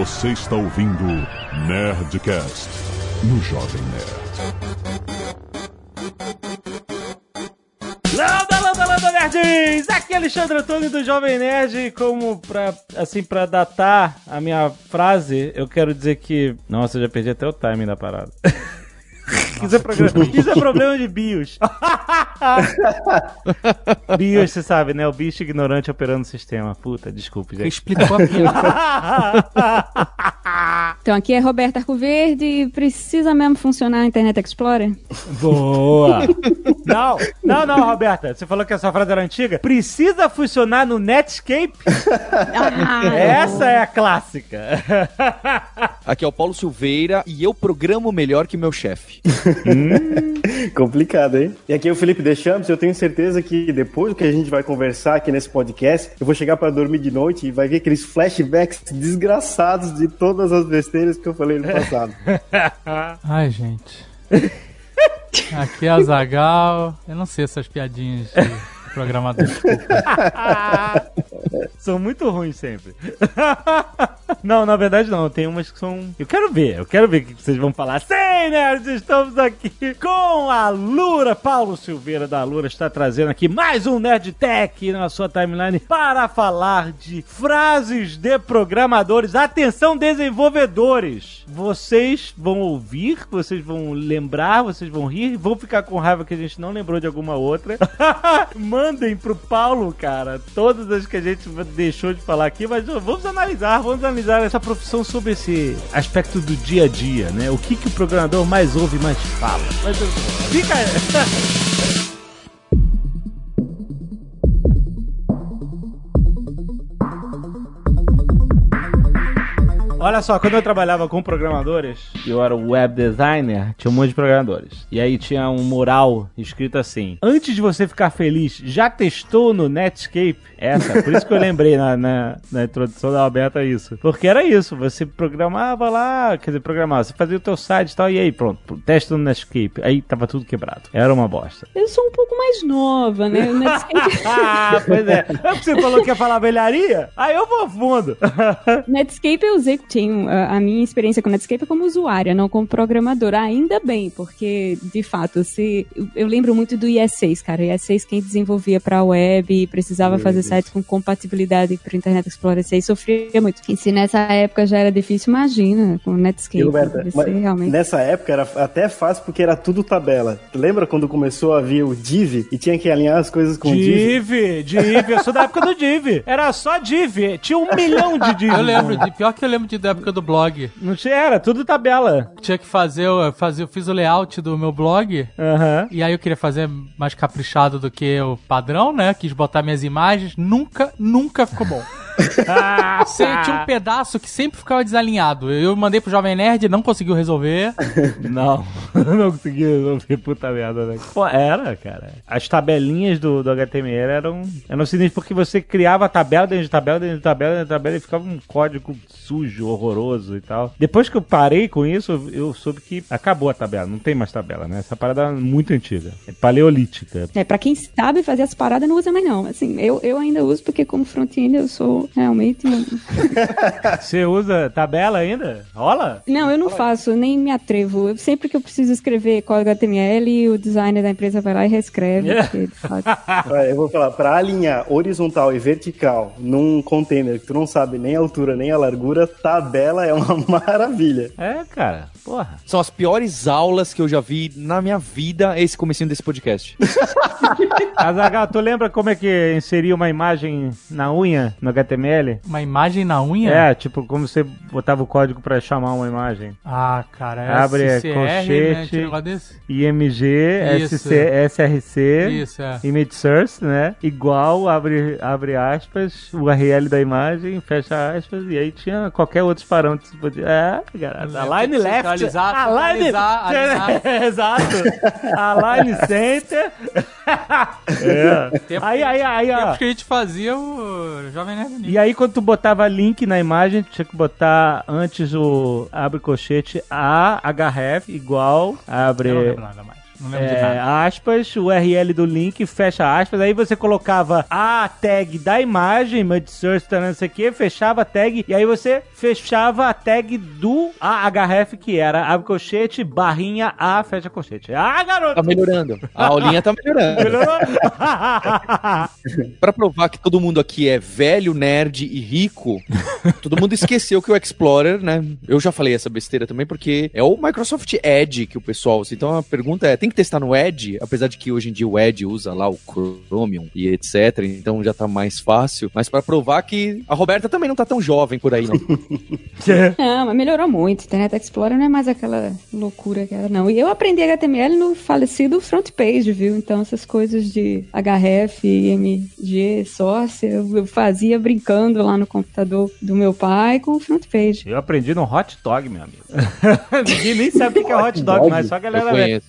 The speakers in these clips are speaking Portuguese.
Você está ouvindo Nerdcast no Jovem Nerd. Landa, landa, landa, nerds! Aqui é Alexandre Antônio do Jovem Nerd. Como pra, assim, pra datar a minha frase, eu quero dizer que... Nossa, eu já perdi até o timing da parada. Isso é, programa- isso é problema de BIOS. BIOS, você sabe, né? O bicho ignorante operando o sistema. Puta, desculpe, gente. Explicou a. Então aqui é Roberta Arcoverde. Precisa mesmo funcionar a Internet Explorer? Boa! Não, não, não, Roberta. Você falou que essa frase era antiga. Precisa funcionar no Netscape? Ah, Essa é a clássica. Aqui é o Paulo Silveira e eu programo melhor que meu chefe. Complicado, hein? E aqui é o Felipe Deschamps. Eu tenho certeza que depois que a gente vai conversar aqui nesse podcast, eu vou chegar pra dormir de noite e vai ver aqueles flashbacks desgraçados de todas as besteiras que eu falei no passado. Ai, gente. Aqui é a Zagal. Eu não sei essas piadinhas de programador. são muito ruins sempre. Não, na verdade não. Tem umas que são. Eu quero ver, eu quero ver o que vocês vão falar. Sim, nerds, estamos aqui com a Lura. Paulo Silveira da Lura está trazendo aqui mais um Nerd Tech na sua timeline para falar de frases de programadores. Atenção, desenvolvedores! Vocês vão ouvir, vocês vão lembrar, vocês vão rir, vão ficar com raiva que a gente não lembrou de alguma outra. Mandem pro Paulo, cara, todas as que a gente deixou de falar aqui, mas vamos analisar, vamos analisar essa profissão sobre esse aspecto do dia a dia, né? O que, que o programador mais ouve e mais fala. Mas, fica Olha só, quando eu trabalhava com programadores, eu era web designer, tinha um monte de programadores. E aí tinha um mural escrito assim: Antes de você ficar feliz, já testou no Netscape? Essa, por isso que eu lembrei na, na, na introdução da Alberta isso. Porque era isso, você programava lá, quer dizer, programava, você fazia o teu site e tal, e aí pronto, testa no Netscape. Aí tava tudo quebrado. Era uma bosta. Eu sou um pouco mais nova, né? O Netscape, ah, pois é. É porque você falou que ia falar velharia? Aí eu vou fundo. Netscape eu usei, tenho a, a minha experiência com Netscape é como usuária, não como programadora. Ainda bem, porque de fato, se eu, eu lembro muito do IS6, cara. O IS6 quem desenvolvia pra web e precisava fazer sites com compatibilidade pro Internet Explorer 6 sofria muito. E se nessa época já era difícil, imagina com o Netscape. Roberta, realmente. nessa época era até fácil porque era tudo tabela. Lembra quando começou a vir o div e tinha que alinhar as coisas com o div? Div, Div, eu sou da época do Div. Era só Div, tinha um milhão de Div. Eu lembro, de, pior que eu lembro de, da época do blog. Não tinha, era tudo tabela. Tinha que fazer, eu, fazer, eu fiz o layout do meu blog. Aham. E aí eu queria fazer mais caprichado do que o padrão, né? Quis botar minhas imagens. Nunca, nunca ficou bom. Ah, tinha um pedaço que sempre ficava desalinhado. Eu mandei pro Jovem Nerd, não conseguiu resolver. Não, não consegui resolver, puta merda, né? Pô, era, cara. As tabelinhas do, do HTML eram, eram sinistras porque você criava tabela dentro de tabela, dentro de tabela, dentro de tabela e ficava um código sujo, horroroso e tal. Depois que eu parei com isso, eu, eu soube que acabou a tabela, não tem mais tabela, né? Essa parada é muito antiga. É paleolítica. É, pra quem sabe fazer as paradas, não usa mais não. Assim, eu, eu ainda uso porque como front-end eu sou realmente... Você usa tabela ainda? Rola? Não, eu não faço, nem me atrevo. Eu- sempre que eu preciso escrever código HTML, o designer da empresa vai lá e reescreve. É. porque, eu vou falar, pra alinhar horizontal e vertical num container que tu não sabe nem a altura nem a largura, tabela é uma maravilha. É, cara. Porra. São as piores aulas que eu já vi na minha vida esse comecinho desse podcast. Azagal, tu lembra como é que inseria uma imagem na unha no HTML? Uma imagem na unha? É, tipo, como você botava o código pra chamar uma imagem. Ah, cara, é Abre SCR, né? colchete. Desse? IMG, Isso. SC, SRC, Isso, é. image source, né? Igual, abre, abre aspas, o URL da imagem, fecha aspas, e aí tinha qualquer outro parâmetro. que você podia- É, cara, a line left, Centralizar, a line... centralizar, alinhar. Exato, a line center. é. Tempo- Aí, aí, aí, ó. Que a gente fazia o Jovem Nerd News. E aí, quando tu botava link na imagem, tinha que botar antes o abre colchete a href igual Eu não abre lembro nada mais. Não lembro de é, nada. aspas, o URL do link, fecha aspas, aí você colocava a tag da imagem, mud source, tá, não sei o que, fechava a tag, e aí você fechava a tag do AHF, que era abre colchete, barrinha, A, fecha colchete. Ah, Tá garoto! melhorando. A aulinha tá melhorando. Melhorou? Pra provar que todo mundo aqui é velho, nerd e rico, todo mundo esqueceu que o Explorer, né? Eu já falei essa besteira também, porque é o Microsoft Edge que o pessoal usa. Então a pergunta é: tem que testar no Edge? Apesar de que hoje em dia o Edge usa lá o Chromium e etc. Então já tá mais fácil. Mas pra provar que a Roberta também não tá tão jovem por aí, não. Não, mas melhorou muito. Internet Explorer não é mais aquela loucura que era, não. E eu aprendi HTML no falecido front page, viu? Então essas coisas de HRF, MG, source, eu fazia brincando lá no computador do meu pai com o front page. Eu aprendi no hot dog, meu amigo. Ninguém nem sabe o que é hot dog, mas só a Eu galera. conheço.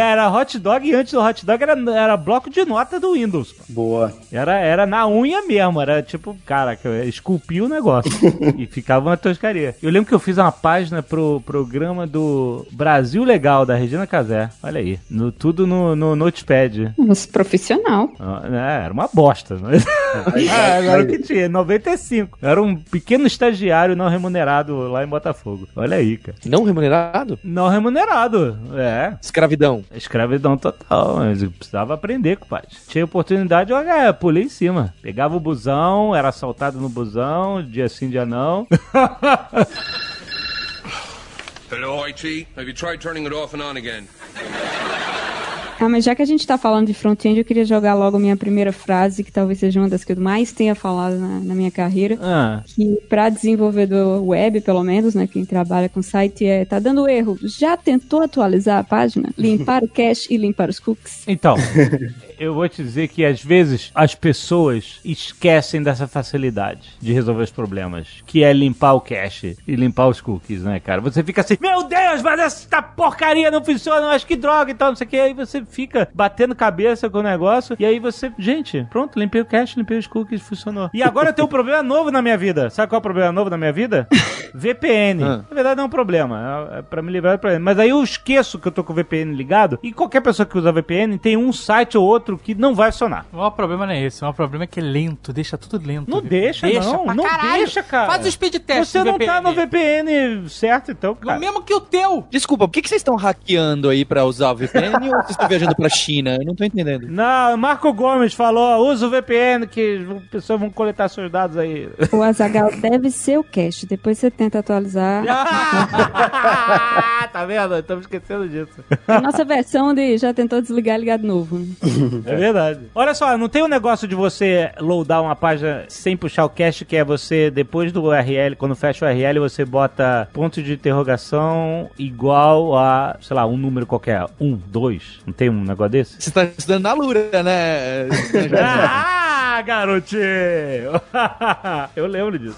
Era hot dog e antes do hot dog era, era bloco de nota do Windows. Boa. Era, era na unha mesmo, era tipo, cara, que eu esculpi o negócio. e ficava uma toscaria. Eu lembro que eu fiz uma página pro programa do Brasil Legal, da Regina Casé. Olha aí. No, tudo no, no Notepad. Uns profissional. É, era uma bosta. Mas... ah, agora o que tinha? 95. Eu era um pequeno estagiário não remunerado lá em Botafogo. Olha aí, cara. Não remunerado? Não remunerado. É. Escravidão. Escravidão total, mas eu precisava aprender, compadre. Tinha oportunidade, é, pulei em cima. Pegava o busão, era assaltado no busão, dia sim, dia não. Hello, IT. Have you tried turning it off and on again? Ah, mas já que a gente tá falando de front-end, eu queria jogar logo minha primeira frase, que talvez seja uma das que eu mais tenha falado na, na minha carreira. ah, Que para desenvolvedor web, pelo menos, né, quem trabalha com site, é tá dando erro. Já tentou atualizar a página? Limpar o cache e limpar os cookies? então, eu vou te dizer que às vezes as pessoas esquecem dessa facilidade de resolver os problemas, que é limpar o cache e limpar os cookies, né, cara? Você fica assim, meu Deus, mas essa porcaria não funciona, mas que droga e tal, não sei o que. Aí você fica batendo cabeça com o negócio e aí você, gente, pronto, limpei o cache, limpei os cookies, funcionou. E agora eu tenho um problema novo na minha vida. Sabe qual é o problema novo na minha vida? VPN. Ah. Na verdade, não é um problema. É pra me livrar do problema. Mas aí eu esqueço que eu tô com o VPN ligado. E qualquer pessoa que usa VPN tem um site ou outro que não vai funcionar. O maior problema não é esse. O maior problema é que é lento. Deixa tudo lento. Não deixa, não. pra Não caralho. deixa, cara. Faz o speed test Você não tá no VPN certo, então, O cara. mesmo que o teu. Desculpa, por que, que vocês estão hackeando aí pra usar o VPN ou vocês estão viajando pra China? Eu não tô entendendo. Não, Marco Gomes falou, usa o VPN que as pessoas vão coletar seus dados aí. O Azagal deve ser o cache. Depois você tenta atualizar. tá vendo? Estamos esquecendo disso. A nossa versão de já tentou desligar e ligar de novo. É verdade. Olha só, não tem um negócio de você loadar uma página sem puxar o cache, que é você, depois do URL, quando fecha o URL, você bota ponto de interrogação igual a, sei lá, um número qualquer. Um, dois. Não tem um negócio desse? Você tá estudando na Lura, né? ah, garotinho! Eu lembro disso.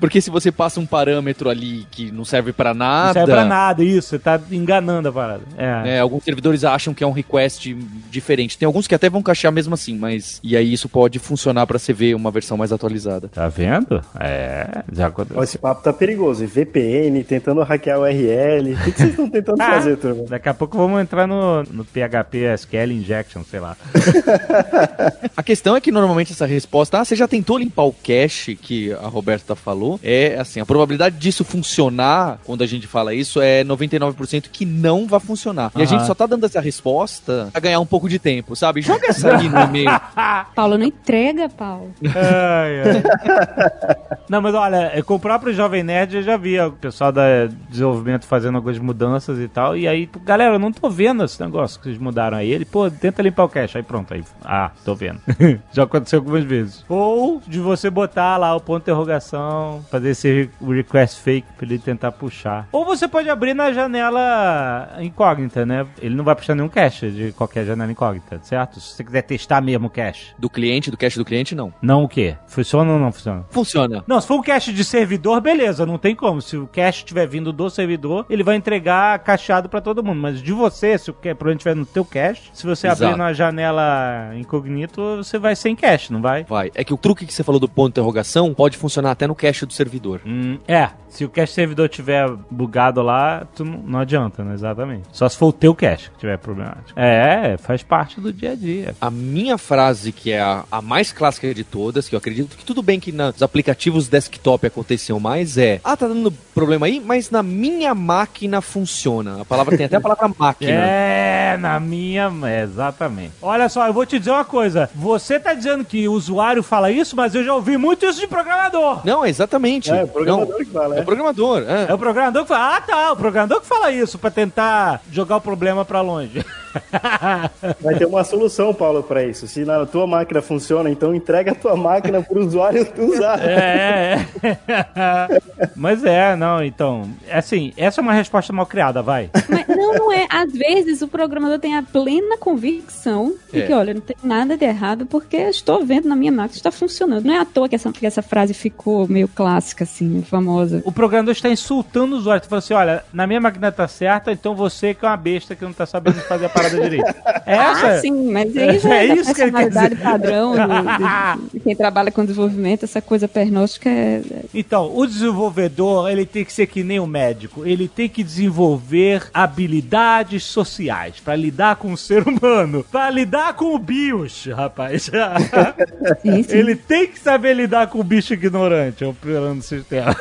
Porque se você passa um parâmetro ali que não serve pra nada. Não serve pra nada isso, você tá enganando a parada. É. É, alguns servidores acham que é um request diferente. Tem alguns que até vão cachear mesmo assim, mas. E aí isso pode funcionar pra você ver uma versão mais atualizada. Tá vendo? É, já aconteceu. esse papo tá perigoso. VPN, tentando hackear o URL. O que, que vocês estão tentando Ah. fazer, turma? Daqui a pouco vamos entrar no, no PHP SQL Injection, sei lá. A questão é que normalmente essa resposta, ah, você já tentou limpar o cache que a Roberta falou? É assim, a probabilidade disso funcionar, quando a gente fala isso, é 99% que não vai funcionar. E a gente só tá dando essa resposta pra ganhar um pouco de tempo, sabe? Joga essa ali no e-mail. Paulo, não entrega, Paulo. Ai, ai. Não, mas olha, com o próprio Jovem Nerd eu já via o pessoal da desenvolvimento fazendo algumas mudanças e tal. E aí, galera, eu não tô vendo esse negócio que vocês mudaram aí. Ele, pô, tenta limpar o cache. Aí pronto, aí. Ah, tô vendo. já aconteceu algumas vezes. Ou de você botar lá o ponto de interrogação, fazer esse request fake pra ele tentar puxar. Ou você pode abrir na janela incógnita, né? Ele não vai puxar nenhum cache de qualquer janela incógnita, certo? Se você quiser testar mesmo o cache. Do cliente, do cache do cliente, não. Não o quê? Funciona ou não funciona? Funciona. Não, se for um cache de servidor, beleza, não tem como. Se o cache estiver vindo do servidor, ele vai entregar cacheado pra todo mundo. Mas de você, se o problema estiver no teu cache, se você Exato. abrir na janela incognito, você vai sem cache, não vai? Vai. É que o truque que você falou do ponto de interrogação pode funcionar até no cache do servidor. Hum, é, se o cache servidor tiver bugado lá, tu não, não adianta, né? Exatamente. Só se for o teu cache que tiver problemático. É, faz parte do dia a dia. A minha frase, que é a, a mais clássica de todas, que eu acredito que tudo bem que nos aplicativos desktop aconteciam mais, é: Ah, tá dando problema aí, mas na minha máquina funciona. A palavra tem até a palavra máquina. É, na minha. é, exatamente. Olha só, eu vou te dizer uma coisa. Você tá dizendo que o usuário fala isso, mas eu já ouvi muito isso de programador. Não, exatamente. É, o programador Não, que fala, é é. o programador. é. É o programador que fala. Ah, tá. O programador que fala isso pra tentar jogar o problema pra longe. Vai ter uma solução, Paulo, pra isso. Se na tua máquina funciona, então entrega a tua máquina pro usuário usar. É, é. Mas é, não, então. Assim, essa é uma resposta mal criada, vai. Mas não, não é. Às vezes o programador tem a plena convicção de É. que, olha, não tem nada de errado porque eu estou vendo na minha máquina, está funcionando. Não é à toa que essa, que essa frase ficou meio clássica, assim, meio famosa. O programador está insultando o usuário. Tu fala assim: olha, na minha máquina tá certa, então você que é uma besta que não tá sabendo fazer a parada direito. É essa? Ah, sim, mas aí já É é, isso personalidade padrão do- de, de quem trabalha com desenvolvimento, essa coisa pernóstica é, é- Então, o desenvolvedor, ele tem que ser que nem o médico. Ele tem que desenvolver habilidades sociais para lidar com o ser humano, para lidar com o BIOS, rapaz. sim, sim. ele tem que saber lidar com o bicho ignorante operando sistema.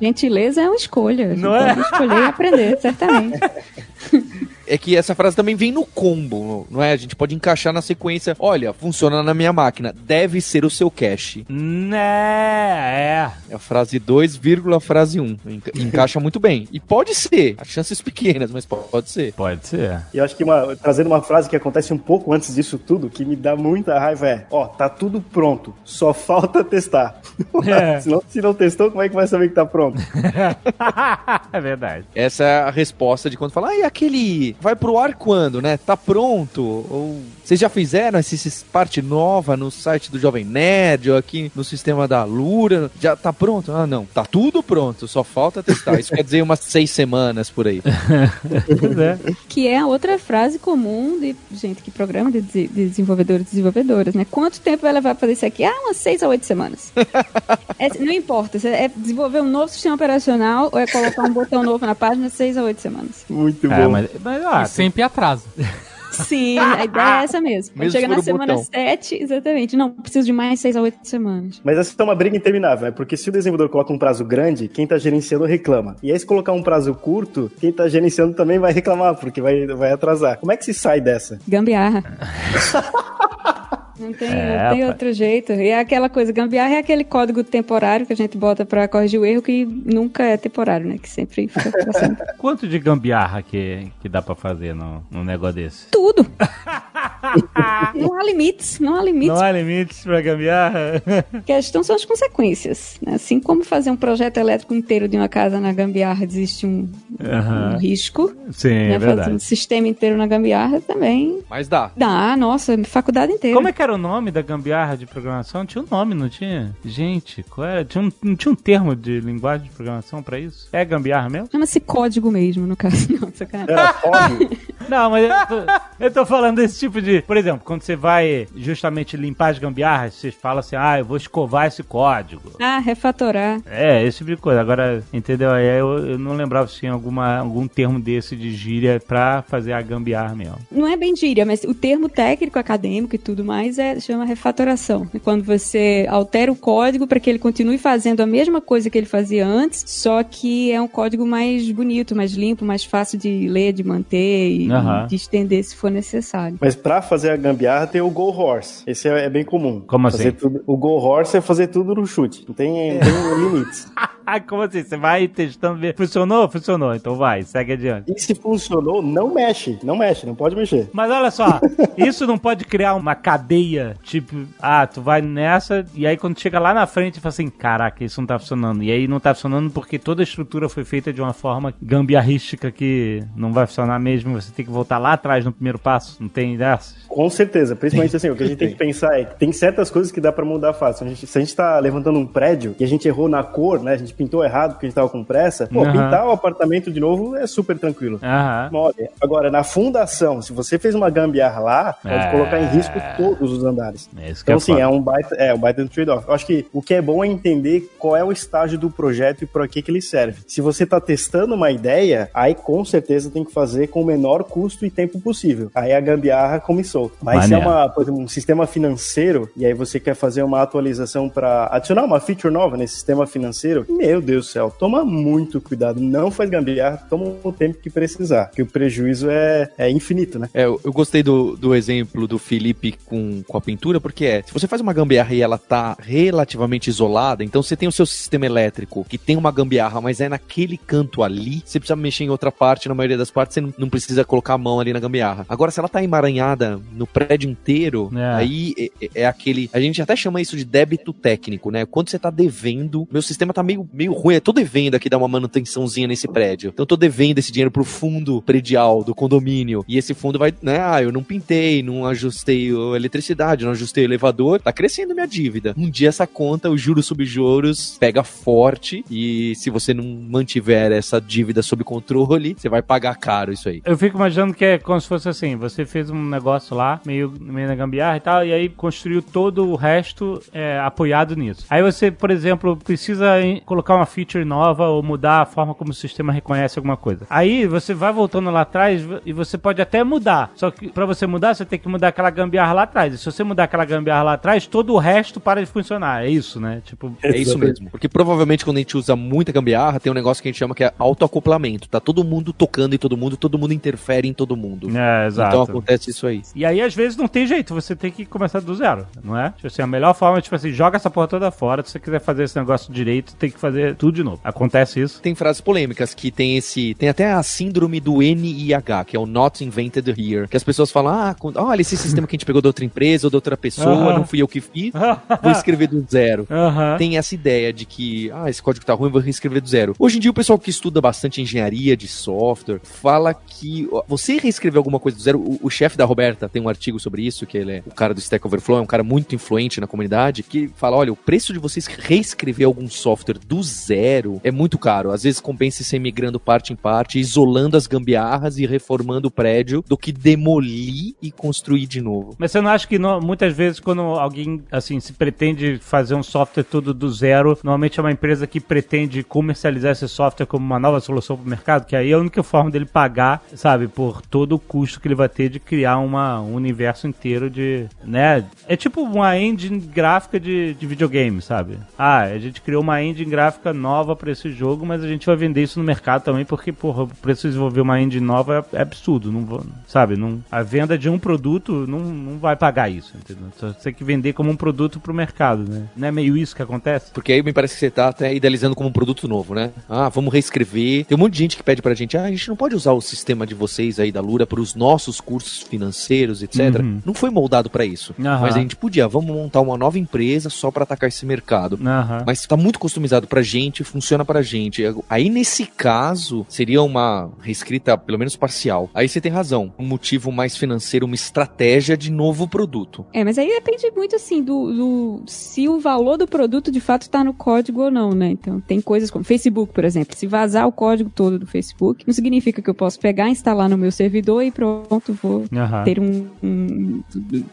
Gentileza é uma escolha. Não é? escolher e aprender, certamente. É que essa frase também vem no combo, não é? A gente pode encaixar na sequência. Olha, funciona na minha máquina. Deve ser o seu cache. né, é. É a frase 2, vírgula frase 1. Um. Enca- Encaixa muito bem. E pode ser. As chances pequenas, mas po- pode ser. Pode ser. E eu acho que uma, trazendo uma frase que acontece um pouco antes disso tudo, que me dá muita raiva é: ó, tá tudo pronto, só falta testar. É. se, não, se não testou, como é que vai saber que tá pronto? é verdade. Essa é a resposta de quando fala, ah, e aquele vai pro ar quando, né? Tá pronto? Ou vocês já fizeram essa essa parte nova no site do Jovem Nerd ou aqui no sistema da Lura? Já tá pronto? Ah, não. Tá tudo pronto, só falta testar. Isso quer dizer umas seis semanas por aí. Pois é. Que é a outra frase comum de gente que programa, de, de desenvolvedores e desenvolvedoras, né? Quanto tempo vai levar pra fazer isso aqui? Ah, umas seis a oito semanas. É, não importa, se é desenvolver um novo sistema operacional ou é colocar um botão novo na página, seis a oito semanas. Muito É, bom. mas, mas ah, E sempre atraso. Sim, a ideia é essa mesmo. Mesmo chega na semana botão. 7, exatamente. Não, preciso de mais seis a oito semanas. Mas essa é uma briga interminável, né? Porque se o desenvolvedor coloca um prazo grande, quem tá gerenciando reclama. E aí, se colocar um prazo curto, quem tá gerenciando também vai reclamar, porque vai, vai atrasar. Como é que se sai dessa? Gambiarra. Não tem, É, não tem outro jeito. E é aquela coisa, gambiarra é aquele código temporário que a gente bota pra corrigir o erro que nunca é temporário, né? Que sempre fica pra sempre. quanto de gambiarra que, que dá pra fazer num negócio desse? Tudo. não há limites, não há limites. Não há limites pra gambiarra? A questão são as consequências. né? Assim como fazer um projeto elétrico inteiro de uma casa na gambiarra existe um, Aham. um risco. Sim, né? é Fazer um verdade. sistema inteiro na gambiarra também Mas dá. dá, nossa, faculdade inteira. Como é que era o nome da gambiarra de programação? Tinha um nome, não tinha? Gente, qual era? Tinha um, não tinha um termo de linguagem de programação pra isso? É gambiarra mesmo? Chama-se código mesmo, no caso. Não, sacanagem. Era fome? Não, mas eu tô, eu tô falando desse tipo de. Por exemplo, quando você vai justamente limpar as gambiarras, você fala assim: ah, eu vou escovar esse código. Ah, refatorar. É, esse tipo de coisa. Agora, entendeu? Aí eu, eu não lembrava se tinha alguma, algum termo desse de gíria pra fazer a gambiarra mesmo. Não é bem gíria, mas o termo técnico, acadêmico e tudo mais é chama refatoração. É quando você altera o código para que ele continue fazendo a mesma coisa que ele fazia antes, só que é um código mais bonito, mais limpo, mais fácil de ler, de manter e Aham. de estender se for necessário. Mas pra fazer a gambiarra tem o Go Horse. Esse é, é bem comum. Como Fazer assim? tudo- o Go Horse é fazer tudo no chute. Não tem, não tem limites. Como assim? Você vai testando, ver. Funcionou? Funcionou. Então vai, segue adiante. E se funcionou, não mexe. Não mexe, não pode mexer. Mas olha só, isso não pode criar uma cadeia, tipo, ah, tu vai nessa, e aí quando chega lá na frente, fala assim, caraca, isso não tá funcionando. E aí não tá funcionando porque toda a estrutura foi feita de uma forma gambiarrística que não vai funcionar mesmo, você tem que voltar lá atrás no primeiro passo, não tem dessas? Com certeza, principalmente assim, o que a gente tem que pensar é que tem certas coisas que dá pra mudar fácil. A gente- se a gente tá levantando um prédio e a gente errou na cor, né, a gente pintou errado porque a gente tava com pressa, pô, Aham. pintar o apartamento de novo é super tranquilo. Aham. Mole. Agora, na fundação, se você fez uma gambiarra lá, pode É. colocar em risco todos os andares. É isso que Então, é assim, foda. é um baita, é um baita trade-off. Eu acho que o que é bom é entender qual é o estágio do projeto e para que, que ele serve. Se você está testando uma ideia, aí com certeza tem que fazer com o menor custo e tempo possível. Aí a gambiarra come solto. Mas se é uma, por exemplo, um sistema financeiro e aí você quer fazer uma atualização para adicionar uma feature nova nesse sistema financeiro, meu Deus do céu, toma muito cuidado. Não faz gambiarra, toma o tempo que precisar, que o prejuízo é, é infinito, né? É, eu, eu gostei do, do exemplo do Felipe com, com a pintura, porque é, se você faz uma gambiarra e ela tá relativamente isolada, então você tem o seu sistema elétrico que tem uma gambiarra, mas é naquele canto ali, você precisa mexer em outra parte, na maioria das partes você não, não precisa colocar a mão ali na gambiarra. Agora, se ela tá emaranhada no prédio inteiro, É. aí é, é aquele, a gente até chama isso de débito técnico, né? Quando você tá devendo, meu sistema tá meio, meio ruim, eu tô devendo aqui dar uma manutençãozinha nesse prédio. Então eu tô devendo esse dinheiro pro fundo predial do condomínio. E esse fundo vai, né? Ah, eu não pintei, não ajustei a eletricidade, não ajustei o elevador. Tá crescendo minha dívida. Um dia essa conta, os juros sobre juros, pega forte. E se você não mantiver essa dívida sob controle, você vai pagar caro isso aí. Eu fico imaginando que é como se fosse assim: você fez um negócio lá, meio, meio na gambiarra e tal, e aí construiu todo o resto é, apoiado nisso. Aí você, por exemplo, precisa em- colocar uma feature nova ou mudar a forma como o sistema reconhece alguma coisa. Aí você vai voltando lá atrás e você pode até mudar. Só que pra você mudar, você tem que mudar aquela gambiarra lá atrás. E se você mudar aquela gambiarra lá atrás, todo o resto para de funcionar. É isso, né? Tipo. É isso mesmo. Porque provavelmente quando a gente usa muita gambiarra, tem um negócio que a gente chama que é autoacoplamento. Tá todo mundo tocando em todo mundo, todo mundo interfere em todo mundo. É, exato. Então acontece isso aí. E aí, às vezes, não tem jeito, você tem que começar do zero, não é? Tipo assim, a melhor forma é, tipo assim, joga essa porra toda fora. Se você quiser fazer esse negócio direito, tem que fazer tudo de novo. Acontece isso. Tem frases polêmicas que tem esse. Tem até a síndrome do NIH, que é o Not Invented Here. Que as pessoas falam: ah, olha, esse sistema que a gente pegou de outra empresa ou de outra pessoa, Aham. não fui eu que fiz, vou escrever do zero. Aham. Tem essa ideia de que, ah, esse código tá ruim, vou reescrever do zero. Hoje em dia, o pessoal que estuda bastante engenharia de software fala que você reescrever alguma coisa do zero. O, o chefe da Roberta tem um artigo sobre isso, que ele é o cara do Stack Overflow, é um cara muito influente na comunidade, que fala: olha, o preço de vocês reescrever algum software do zero é muito caro. Às vezes compensa você migrando parte em parte, isolando as gambiarras e reformando o prédio, do que demolir e construir de novo. Mas você não acha que no- muitas vezes quando alguém, assim, se pretende fazer um software tudo do zero, normalmente é uma empresa que pretende comercializar esse software como uma nova solução para o mercado, que aí é a única forma dele pagar, sabe, por todo o custo que ele vai ter de criar uma, um universo inteiro de, né? É tipo uma engine gráfica de, de videogame, sabe? Ah, a gente criou uma engine gráfica nova para esse jogo, mas a gente vai vender isso no mercado também, porque, porra, o preço de desenvolver uma engine nova é, absurdo, não vou, sabe? Não, a venda de um produto não, não vai pagar isso, entendeu? Você tem que vender como um produto pro mercado, né? Não é meio isso que acontece? Porque aí me parece que você tá até idealizando como um produto novo, né? Ah, vamos reescrever. Tem um monte de gente que pede pra gente, ah, a gente não pode usar o sistema de vocês aí da Lura para os nossos cursos financeiros, etc. Uhum. Não foi moldado pra isso. Aham. Mas a gente podia, vamos montar uma nova empresa só pra atacar esse mercado. Aham. Mas tá muito customizado pra gente, funciona pra gente. Aí nesse caso, seria uma reescrita, pelo menos parcial. Aí você tem razão. Um motivo mais financeiro, uma estratégia de novo produto. É, mas aí depende muito, assim, do, do- se o valor do produto de fato tá no código ou não, né? Então, tem coisas como Facebook, por exemplo. Se vazar o código todo do Facebook, não significa que eu posso pegar, instalar no meu servidor e pronto, vou Aham. ter um, um,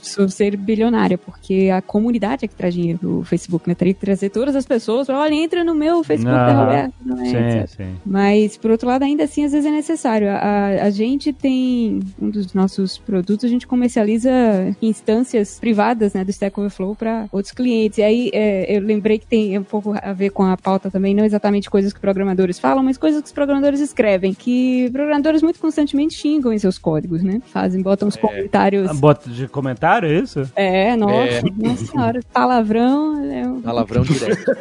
sou ser bilionária, porque a comunidade é que traz dinheiro do Facebook, né? Teria que trazer todas as pessoas, pra, olha, entra no meu Facebook da. Roberta, não é? Sim, etc. sim. Mas, por outro lado, ainda assim, às vezes é necessário. A, a gente tem um dos nossos produtos, a gente comercializa instâncias privadas né, do Stack Overflow para outros clientes. E aí, é, eu lembrei que tem um pouco a ver com a pauta também, não exatamente coisas que programadores falam, mas coisas que os programadores escrevem, que programadores muito constantemente xingam em seus códigos, né? Fazem, botam os comentários. Ah, Bota de comentário, é isso? É, nossa, É. nossa senhora, palavrão. É um... Palavrão direto.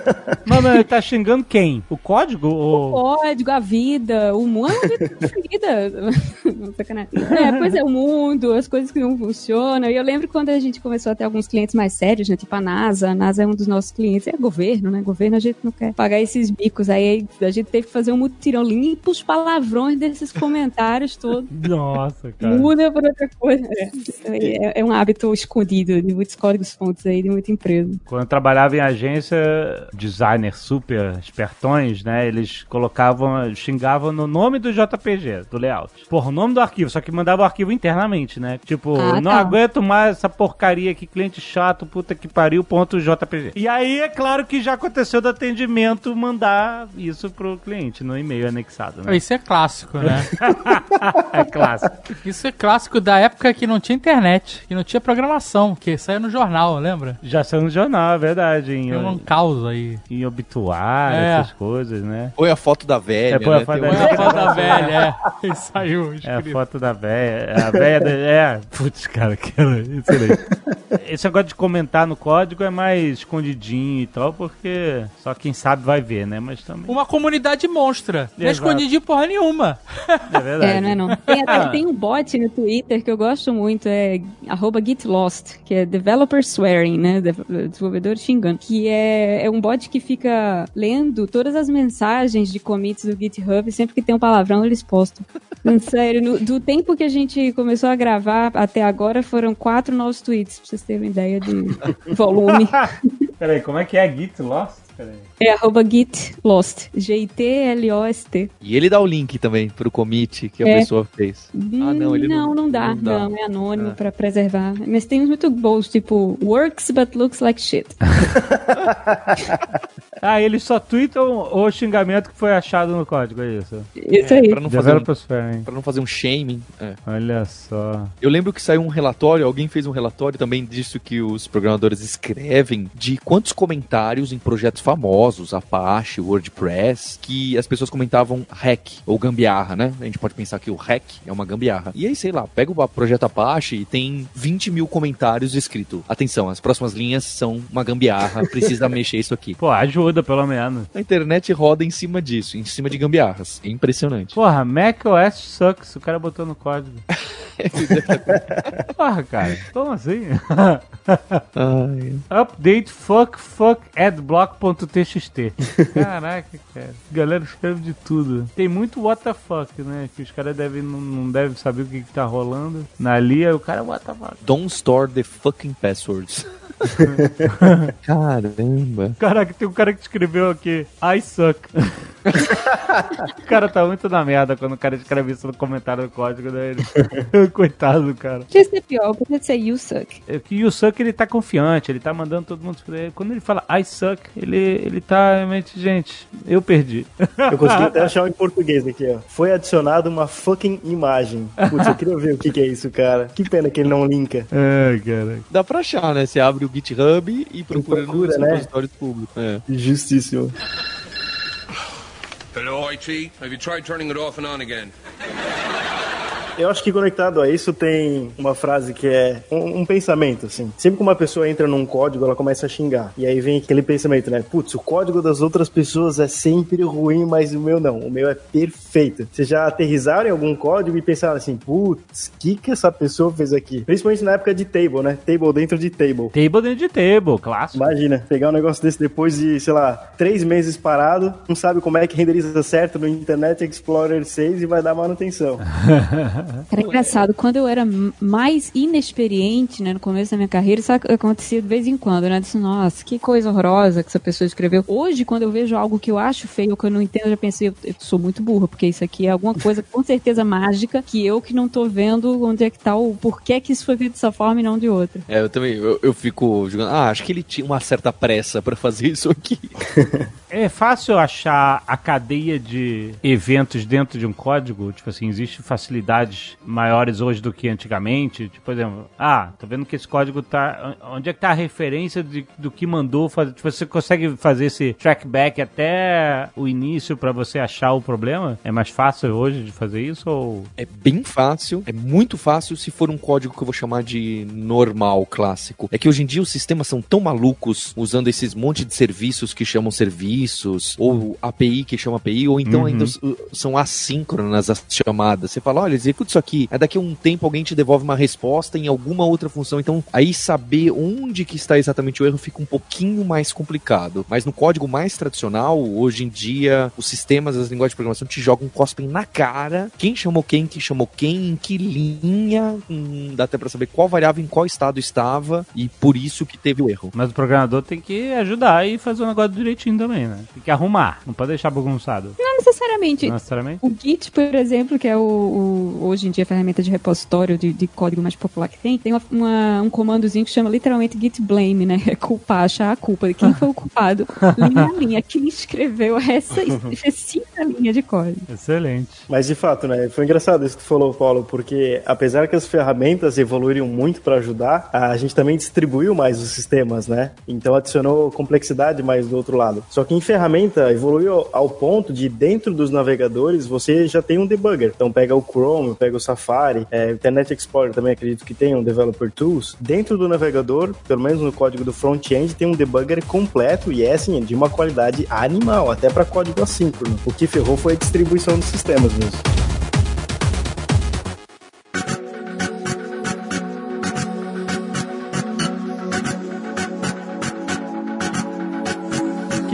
Mas tá tá xingando quem? O código? O Ou... código, a vida, o mundo uma vida sacanagem. É, pois é, o mundo, as coisas que não funcionam. E eu lembro quando a gente começou a ter alguns clientes mais sérios, né? Tipo a NASA. A NASA é um dos nossos clientes. É governo, né? Governo a gente não quer pagar esses bicos. Aí a gente teve que fazer um mutirão. Limpa os palavrões desses comentários todos. Nossa, cara. Muda por outra coisa. É, é- é um hábito escondido de muitos códigos fontes aí, de muita empresa. Quando eu trabalhava em agência, designers super espertões, né? Eles colocavam, xingavam no nome do JPG, do layout. Porra, o nome do arquivo, só que mandava o arquivo internamente, né? Tipo, Ah, não tá. aguento mais essa porcaria aqui, cliente chato, puta que pariu, ponto JPG. E aí, é claro que já aconteceu do atendimento mandar isso pro cliente no e-mail anexado, né? Isso é clássico, né? É clássico. Isso é clássico da época que não tinha internet, que não tinha programação, que saía no jornal, lembra? Já saiu no jornal, é verdade. Em, Tem um caos aí. em obituário, É. essas coisas, né? Põe a foto da velha, É, põe a né? foto da a foto da velha, é. E saiu É a foto da véia. A véia da. É, putz, cara, que era excelente. Esse negócio de comentar no código é mais escondidinho e tal, porque só quem sabe vai ver, né? Mas também. Uma comunidade monstra. Não é de porra nenhuma. É verdade. É, não é não. Tem, até, Ah. tem um bot no Twitter que eu gosto muito, é arroba getlost, que é developer swearing, né? de- Desenvolvedor xingando. Que é, é um bot que fica lendo todas as mensagens de commits do GitHub, sempre que tem um palavrão eles postam. Sério, no- do tempo que a gente começou a gravar até agora foram quatro novos tweets, pra vocês terem uma ideia de volume. Peraí, como é que é Git Lost? É arroba getlost, G-I-T-L-O-S-T. E ele dá o link também pro commit que a É. pessoa fez. Ah, não, ele não- não, não dá, não dá. não, é anônimo Ah. pra preservar. Mas tem uns muito bons, tipo, works but looks like shit. Ah, eles só tweetam o xingamento que foi achado no código, é isso. Isso aí. Pra não fazer um, pra não fazer um shaming. É. Olha só. Eu lembro que saiu um relatório, alguém fez um relatório também disso que os programadores escrevem, de quantos comentários em projetos famosos, Apache, WordPress, que as pessoas comentavam hack ou gambiarra, né? A gente pode pensar que o hack é uma gambiarra. E aí, sei lá, pega o projeto Apache e tem 20 mil comentários escrito. Atenção, as próximas linhas são uma gambiarra, precisa mexer isso aqui. Pô, ajuda pelo menos. A internet roda em cima disso, em cima de gambiarras. É impressionante. Porra, macOS sucks, o cara botou no código. Porra, cara, como assim? Update fuck fuck adblock.txt. Caraca, cara. Galera escreve de tudo. Tem muito what the fuck, né? Que os caras devem, não, não devem saber o que, que tá rolando. Na lia, o cara what the fuck. Don't store the fucking passwords. Caramba. Caraca, tem um cara que escreveu aqui, I suck. o cara tá muito na merda quando o cara escreve isso no comentário do código dele. Coitado do cara. Podia ser pior, podia ser you suck. É que o Suck ele tá confiante, ele tá mandando todo mundo pra ele. Quando ele fala I suck, ele, ele tá realmente, gente, eu perdi. Eu consegui até achar um em português aqui, ó. Foi adicionada uma fucking imagem. Putz, eu queria ver o que, que é isso, cara. Que pena que ele não linka. Ai, cara. Dá pra achar, né? Você abre o GitHub e procura, procura, nos né? repositórios públicos. É. Hello, IT. Have you tried turning it off and on again? Eu acho que conectado a isso tem uma frase que é um, um pensamento, assim. Sempre que uma pessoa entra num código, ela começa a xingar. E aí vem aquele pensamento, né? Putz, o código das outras pessoas é sempre ruim, mas o meu não. O meu é perfeito. Vocês já aterrizaram em algum código e pensaram assim, putz, o que que essa pessoa fez aqui? Principalmente na época de table, né? Table dentro de table. Table dentro de table, clássico. Imagina, pegar um negócio desse depois de, sei lá, três meses parado, não sabe como é que renderiza certo no Internet Explorer 6 e vai dar manutenção. Era engraçado, quando eu era mais inexperiente, né, no começo da minha carreira, isso ac- acontecia de vez em quando, né? Eu Disse, nossa, que coisa horrorosa que essa pessoa escreveu. Hoje, quando eu vejo algo que eu acho feio, que eu não entendo, eu já pensei, eu, eu sou muito burra, porque isso aqui é alguma coisa com certeza mágica, que eu que não tô vendo onde é que tá o porquê que isso foi feito dessa forma e não de outra. É, eu também, eu, eu fico jogando, ah, acho que ele tinha uma certa pressa pra fazer isso aqui. É fácil achar a cadeia de eventos dentro de um código? Tipo assim, existem facilidades maiores hoje do que antigamente? Tipo, por exemplo, ah, tô vendo que esse código tá. Onde é que tá a referência de- do que mandou fazer? Tipo, você consegue fazer esse trackback até o início pra você achar o problema? É mais fácil hoje de fazer isso ou. É bem fácil, é muito fácil se for um código que eu vou chamar de normal, clássico. É que hoje em dia os sistemas são tão malucos usando esses monte de serviços que chamam serviço serviços, ou API que chama API, ou então Uhum. ainda s- são assíncronas as chamadas. Você fala, olha, executa isso aqui. Aí daqui a um tempo alguém te devolve uma resposta em alguma outra função. Então, aí saber onde que está exatamente o erro fica um pouquinho mais complicado. Mas no código mais tradicional, hoje em dia, os sistemas, as linguagens de programação te jogam, cospem na cara. Quem chamou quem, quem chamou quem, em que linha. Hum, dá até pra saber qual variável em qual estado estava. E por isso que teve o erro. Mas o programador tem que ajudar e fazer o negócio direitinho também, né? Tem que arrumar, não pode deixar bagunçado. Não necessariamente. Não necessariamente. O Git, por exemplo, que é o, o- hoje em dia a ferramenta de repositório de, de código mais popular que tem, tem uma- uma- um comandozinho que chama literalmente git blame, né? É culpar, achar a culpa. Quem foi o culpado? linha a linha. Quem escreveu essa específica linha de código. Excelente. Mas de fato, né? Foi engraçado isso que tu falou, Paulo, porque apesar que as ferramentas evoluíram muito para ajudar, a gente também distribuiu mais os sistemas, né? Então adicionou complexidade mais do outro lado. Só que em ferramenta evoluiu ao ponto de dentro dos navegadores você já tem um debugger. Então pega o Chrome, pega o Safari, é, Internet Explorer também acredito que tem um Developer Tools. Dentro do navegador, pelo menos no código do front-end, tem um debugger completo e é assim, de uma qualidade animal, até para código assíncrono. O que ferrou foi a distribuição dos sistemas mesmo.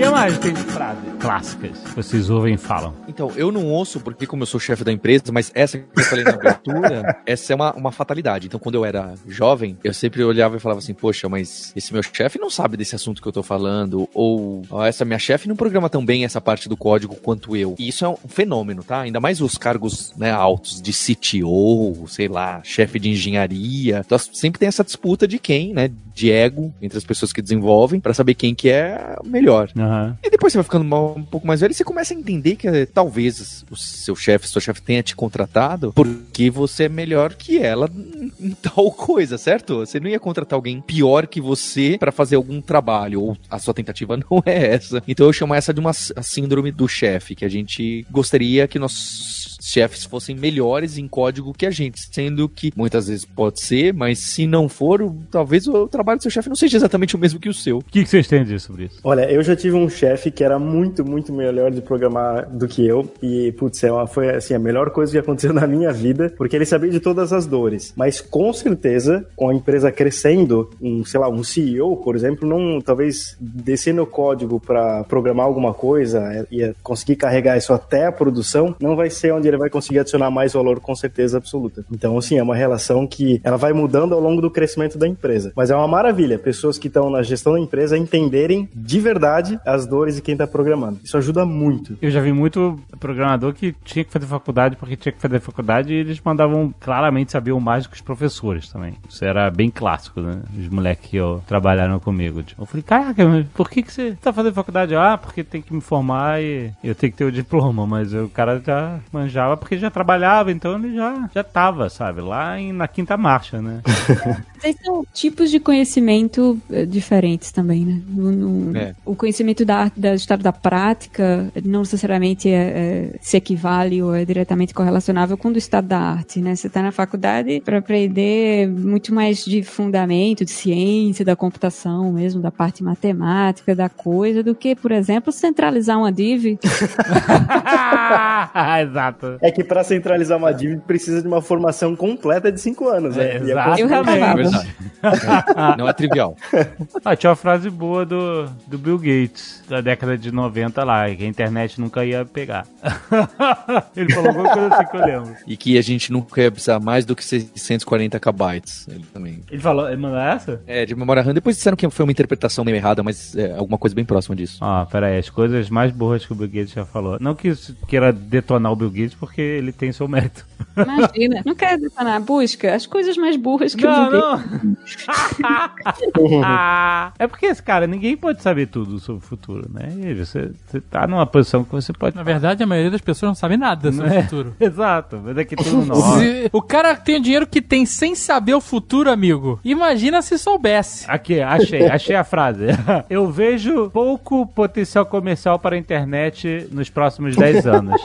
Que mais tem de frases clássicas que vocês ouvem e falam? Então, eu não ouço porque, como eu sou chefe da empresa, mas essa que eu falei na abertura, essa é uma, uma fatalidade. Então, quando eu era jovem, eu sempre olhava e falava assim, poxa, mas esse meu chefe não sabe desse assunto que eu tô falando, ou "Ó, essa minha chefe não programa tão bem essa parte do código quanto eu. E isso é um fenômeno, tá? Ainda mais os cargos né, altos de CTO, sei lá, chefe de engenharia. Então, sempre tem essa disputa de quem, né, de ego entre as pessoas que desenvolvem, pra saber quem que é melhor. Aham. E depois você vai ficando mal- um pouco mais velho e você começa a entender que eh, talvez o seu chefe, sua chefe tenha te contratado porque você é melhor que ela em, tal coisa, certo? Você não ia contratar alguém pior que você pra fazer algum trabalho, ou a sua tentativa não é essa. Então eu chamo essa de uma síndrome do chefe, que a gente gostaria que nossos chefes fossem melhores em código que a gente, sendo que muitas vezes pode ser, mas se não for, talvez o trabalho do seu chefe não seja exatamente o mesmo que o seu. O que, que vocês têm a dizer sobre isso? Olha, eu já tive um chefe que era muito, muito melhor de programar do que eu. E, putz, é foi assim, a melhor coisa que aconteceu na minha vida, porque ele sabia de todas as dores. Mas com certeza, com a empresa crescendo, um, sei lá, um CEO, por exemplo, não talvez descer no código para programar alguma coisa é, e é, conseguir carregar isso até a produção, não vai ser onde ele vai conseguir adicionar mais valor com certeza absoluta. Então, assim, é uma relação que ela vai mudando ao longo do crescimento da empresa. Mas é uma maravilha, pessoas que estão na gestão da empresa entenderem de verdade as dores de quem está programando. Isso ajuda muito. Eu já vi muito programador que tinha que fazer faculdade porque tinha que fazer faculdade e eles mandavam claramente sabiam mais do que os professores também. Isso era bem clássico, né? Os moleques que eu trabalharam comigo. Tipo, eu falei, caraca, mas por que, que você tá fazendo faculdade? Ah, porque tem que me formar e eu tenho que ter o diploma. Mas o cara já manjava porque já trabalhava, então ele já, já tava, sabe? Lá em- na quinta marcha, né? Vocês são tipos de conhecimento eh, diferentes também, né? No- no- É. O conhecimento da, da história da prática não necessariamente é, é- se equivale ou é diretamente correlacionável com o do estado da arte, né? Você está na faculdade para aprender muito mais de fundamento, de ciência, da computação mesmo, da parte matemática da coisa, do que, por exemplo, centralizar uma div. Exato. É que para centralizar uma dívida precisa de uma formação completa de cinco anos. É, né? E exato. Eu. Verdade. Não é trivial. Ah, tinha uma frase boa do, do Bill Gates, da década de 90 lá, que a internet nunca ia pegar. Ele falou alguma coisa assim que eu lembro. E que a gente nunca ia precisar mais do que 640 KB. Ele também. Ele falou, ele mandou essa? É, de memória RAM. Depois disseram que foi uma interpretação meio errada, mas é alguma coisa bem próxima disso. Ó, pera aí, as coisas mais burras que o Bill Gates já falou. Não que queira detonar o Bill Gates, porque ele tem seu mérito. Imagina. Não quero detonar. Busca as coisas mais burras que eu Não, vi. não. é porque, esse cara, ninguém pode saber tudo sobre o futuro, né? E você, você tá numa posição que você pode... Na verdade, a maioria das pessoas não sabe nada sobre É. o futuro. Exato, mas é que tudo novo. Se- o cara tem o dinheiro que tem sem saber o futuro, amigo. Imagina se soubesse. Aqui, achei, achei a frase. Eu vejo pouco potencial comercial para a internet nos próximos 10 anos.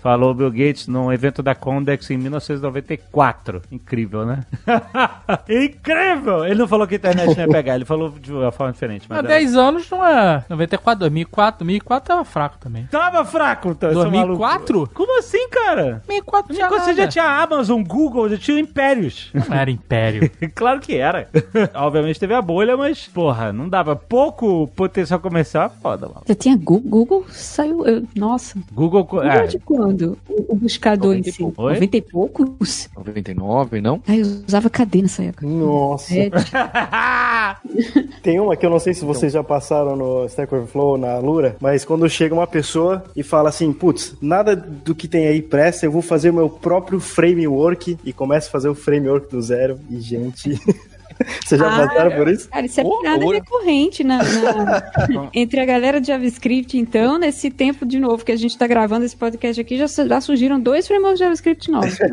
Falou Bill Gates num evento da Condex em 1994. Incrível, né? Incrível! Ele não falou que a internet não ia pegar, ele falou de uma forma diferente. Mas Há 10 anos não é 94, 2004. 2004 tava fraco também. Tava fraco, então, seu 2004? maluco. Como assim, cara? 2004 tinha Quando você já tinha Amazon, Google, já tinha impérios. Não era império. claro que era. Obviamente teve a bolha, mas, porra, não dava. Pouco potencial comercial é foda, mano. Já tinha Google, Google saiu. eu- nossa. Google. Google É, de quando? O, o buscador em 90 e si. pouco. Oi? 90 e poucos? 99, não? Ai, eu usava cadê nessa época? Nossa. É, Tem uma que eu não sei se vocês já passaram no Stack Overflow, na Lura, mas quando chega uma pessoa e fala assim, putz, nada do que tem aí presta, eu vou fazer o meu próprio framework e começa a fazer o framework do zero. E, gente, vocês já Ah, passaram por isso? Cara, isso é piada loucura. recorrente na, na- entre a galera de JavaScript, então, nesse tempo de novo que a gente tá gravando esse podcast aqui, já, já surgiram dois frameworks de JavaScript novos.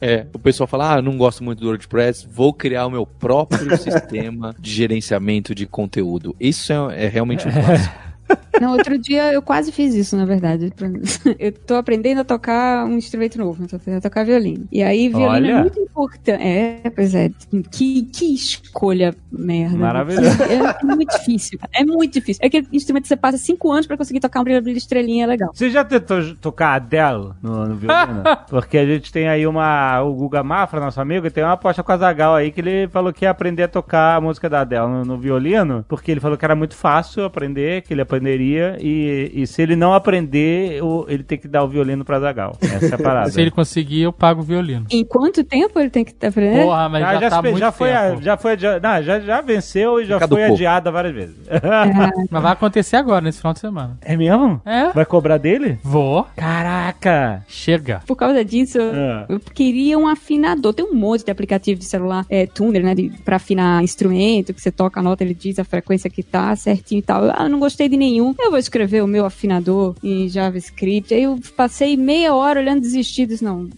É, o pessoal fala, ah, eu não gosto muito do WordPress, vou criar o meu próprio sistema de gerenciamento de conteúdo. Isso é, é realmente um clássico. Não, outro dia eu quase fiz isso, na verdade. Eu tô aprendendo a tocar um instrumento novo, eu tô aprendendo a tocar violino. E aí, violino Olha. é muito importante. É, pois é. Que, que escolha merda. Maravilhoso. É muito difícil. É muito difícil. É aquele instrumento que você passa cinco anos pra conseguir tocar um brilho, estrelinha legal. Você já tentou tocar Adele no, no violino? Porque a gente tem aí uma. O Guga Mafra, nosso amigo, tem uma aposta com a Zagal aí que ele falou que ia aprender a tocar a música da Adele no, no violino, porque ele falou que era muito fácil aprender, que ele aprenderia, e, e se ele não aprender, o- ele tem que dar o violino pra Zagal. Essa é a parada. Se ele conseguir, eu pago o violino. Em quanto tempo ele tem que aprender? Porra, mas Ah, já, já, tá se- muito já foi, tempo. a- já foi adi- não, já, já venceu e já Fica foi adiada várias vezes. Mas vai acontecer agora, nesse final de semana. é mesmo? É? Vai cobrar dele? Vou. Caraca! Chega. Por causa disso, eu, É. eu queria um afinador. Tem um monte de aplicativo de celular, é, tuner, né? De, pra afinar instrumento, que você toca a nota, ele diz a frequência que tá certinho e tal. Ah, eu não gostei de nenhum. Eu vou escrever o meu afinador em JavaScript. Aí eu passei meia hora olhando desistidos. Não.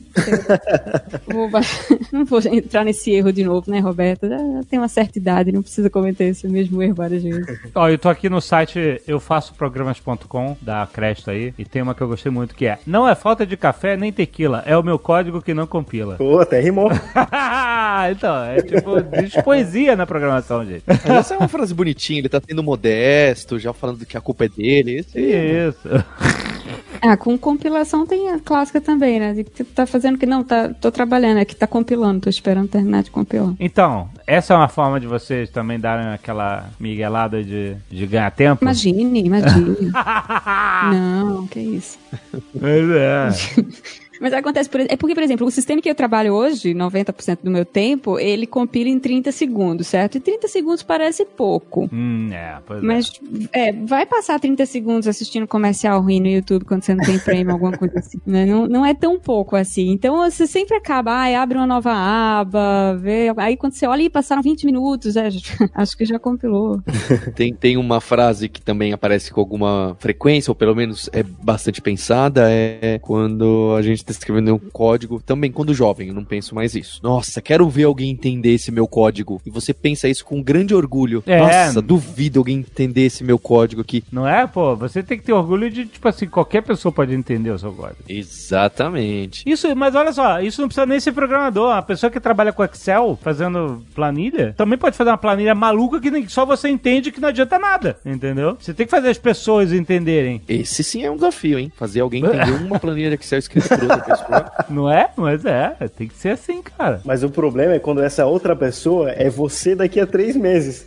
vou não vou entrar nesse erro de novo, né, Roberto? Já tem uma certa idade, não precisa cometer esse mesmo erro várias vezes. Ó, eu tô aqui no site eu faço programas.com da Cresta aí e tem uma que eu gostei muito que é Não é falta de café nem tequila, é o meu código que não compila. Pô, até rimou. então, é tipo, diz poesia na programação, gente. Essa é uma frase bonitinha, ele tá sendo modesto, já falando que a culpa é dele. Esse aí, Isso. Ah, com compilação tem a clássica também, né? De que tá fazendo que não, tá, tô trabalhando, é que tá compilando, tô esperando terminar de compilar. Então, essa é uma forma de vocês também darem aquela miguelada de, de ganhar tempo? Imagine, imagine. não, que isso. Mas é. Mas acontece, por, é porque, por exemplo, o sistema que eu trabalho hoje, 90% do meu tempo, ele compila em 30 segundos, certo? E 30 segundos parece pouco. Hum, é, pois é. Mas, é, vai passar 30 segundos assistindo comercial ruim no YouTube quando você não tem prêmio, alguma coisa assim. Né? Não, não é tão pouco assim. Então, você sempre acaba, ai, abre uma nova aba, vê. Aí, quando você olha, e passaram 20 minutos, é, acho que já compilou. Tem, tem uma frase que também aparece com alguma frequência, ou pelo menos é bastante pensada, é quando a gente tá escrevendo um código, também quando jovem, eu não penso mais isso. Nossa, quero ver alguém entender esse meu código. E você pensa isso com grande orgulho. É. Nossa, duvido alguém entender esse meu código aqui. Não é, pô? Você tem que ter orgulho de, tipo assim, qualquer pessoa pode entender o seu código. Exatamente. Isso, mas olha só, isso não precisa nem ser programador. A pessoa que trabalha com Excel, fazendo planilha, também pode fazer uma planilha maluca que só você entende que não adianta nada, entendeu? Você tem que fazer as pessoas entenderem. Esse sim é um desafio, hein? Fazer alguém entender uma planilha de Excel escrita por outra pessoa. Não é? Mas é, tem que ser assim, cara. Mas o problema é quando essa outra pessoa é você daqui a três meses.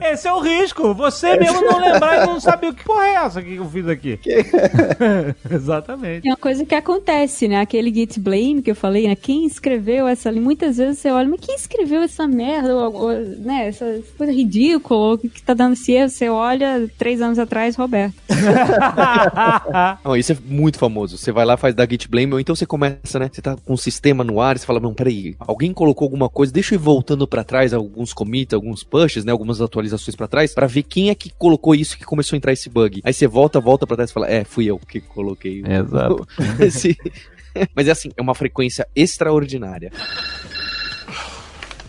É, esse é o risco. Você mesmo não lembrar e não saber o que porra é essa que eu fiz aqui. Exatamente. Tem uma coisa que acontece, né? Aquele git blame que eu falei, né? Quem escreveu essa ali? Muitas vezes você olha, mas quem escreveu essa merda? Ou, ou, né? Essa coisa ridícula, o que, que tá dando esse erro? Você olha, três anos atrás, Roberto. Não, isso é muito famoso. Você vai lá, faz da Git Blame, ou então você começa, né? Você tá com um sistema no ar e você fala, não, peraí, alguém colocou alguma coisa, deixa eu ir voltando pra trás, alguns commits, alguns pushes, né? Algumas atualizações pra trás, pra ver quem é que colocou isso que começou a entrar esse bug. Aí você volta, volta pra trás e fala, é, fui eu que coloquei. Exato. Esse- Mas é assim, é uma frequência extraordinária.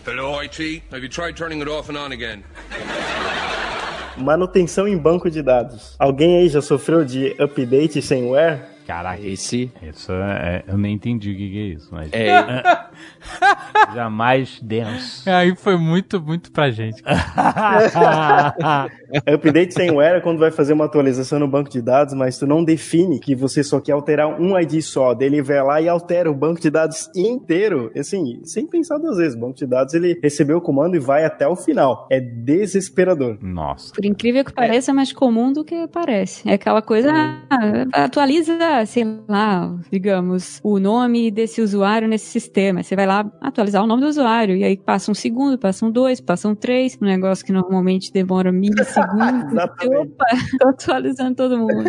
Hello, IT. Have you tried turning it off and on again? Manutenção em banco de dados. Alguém aí já sofreu de update sem wear? Caraca, Esse isso é, eu nem entendi o que, que é isso, mas é. jamais denso. Aí foi muito, muito pra gente. Update sem é quando vai fazer uma atualização no banco de dados, mas tu não define que você só quer alterar um ID só. Daí ele vai lá e altera o banco de dados inteiro. Assim, sem pensar duas vezes. O banco de dados ele recebeu o comando e vai até o final. É desesperador. Nossa. Por incrível que pareça, é mais comum do que parece. É aquela coisa, ah, atualiza, sei lá, digamos, o nome desse usuário nesse sistema. Você vai lá atualizar o nome do usuário, e aí passa um segundo, passa um dois, passa um três, um negócio que normalmente demora milissegundos. Exatamente. Opa, tô atualizando todo mundo.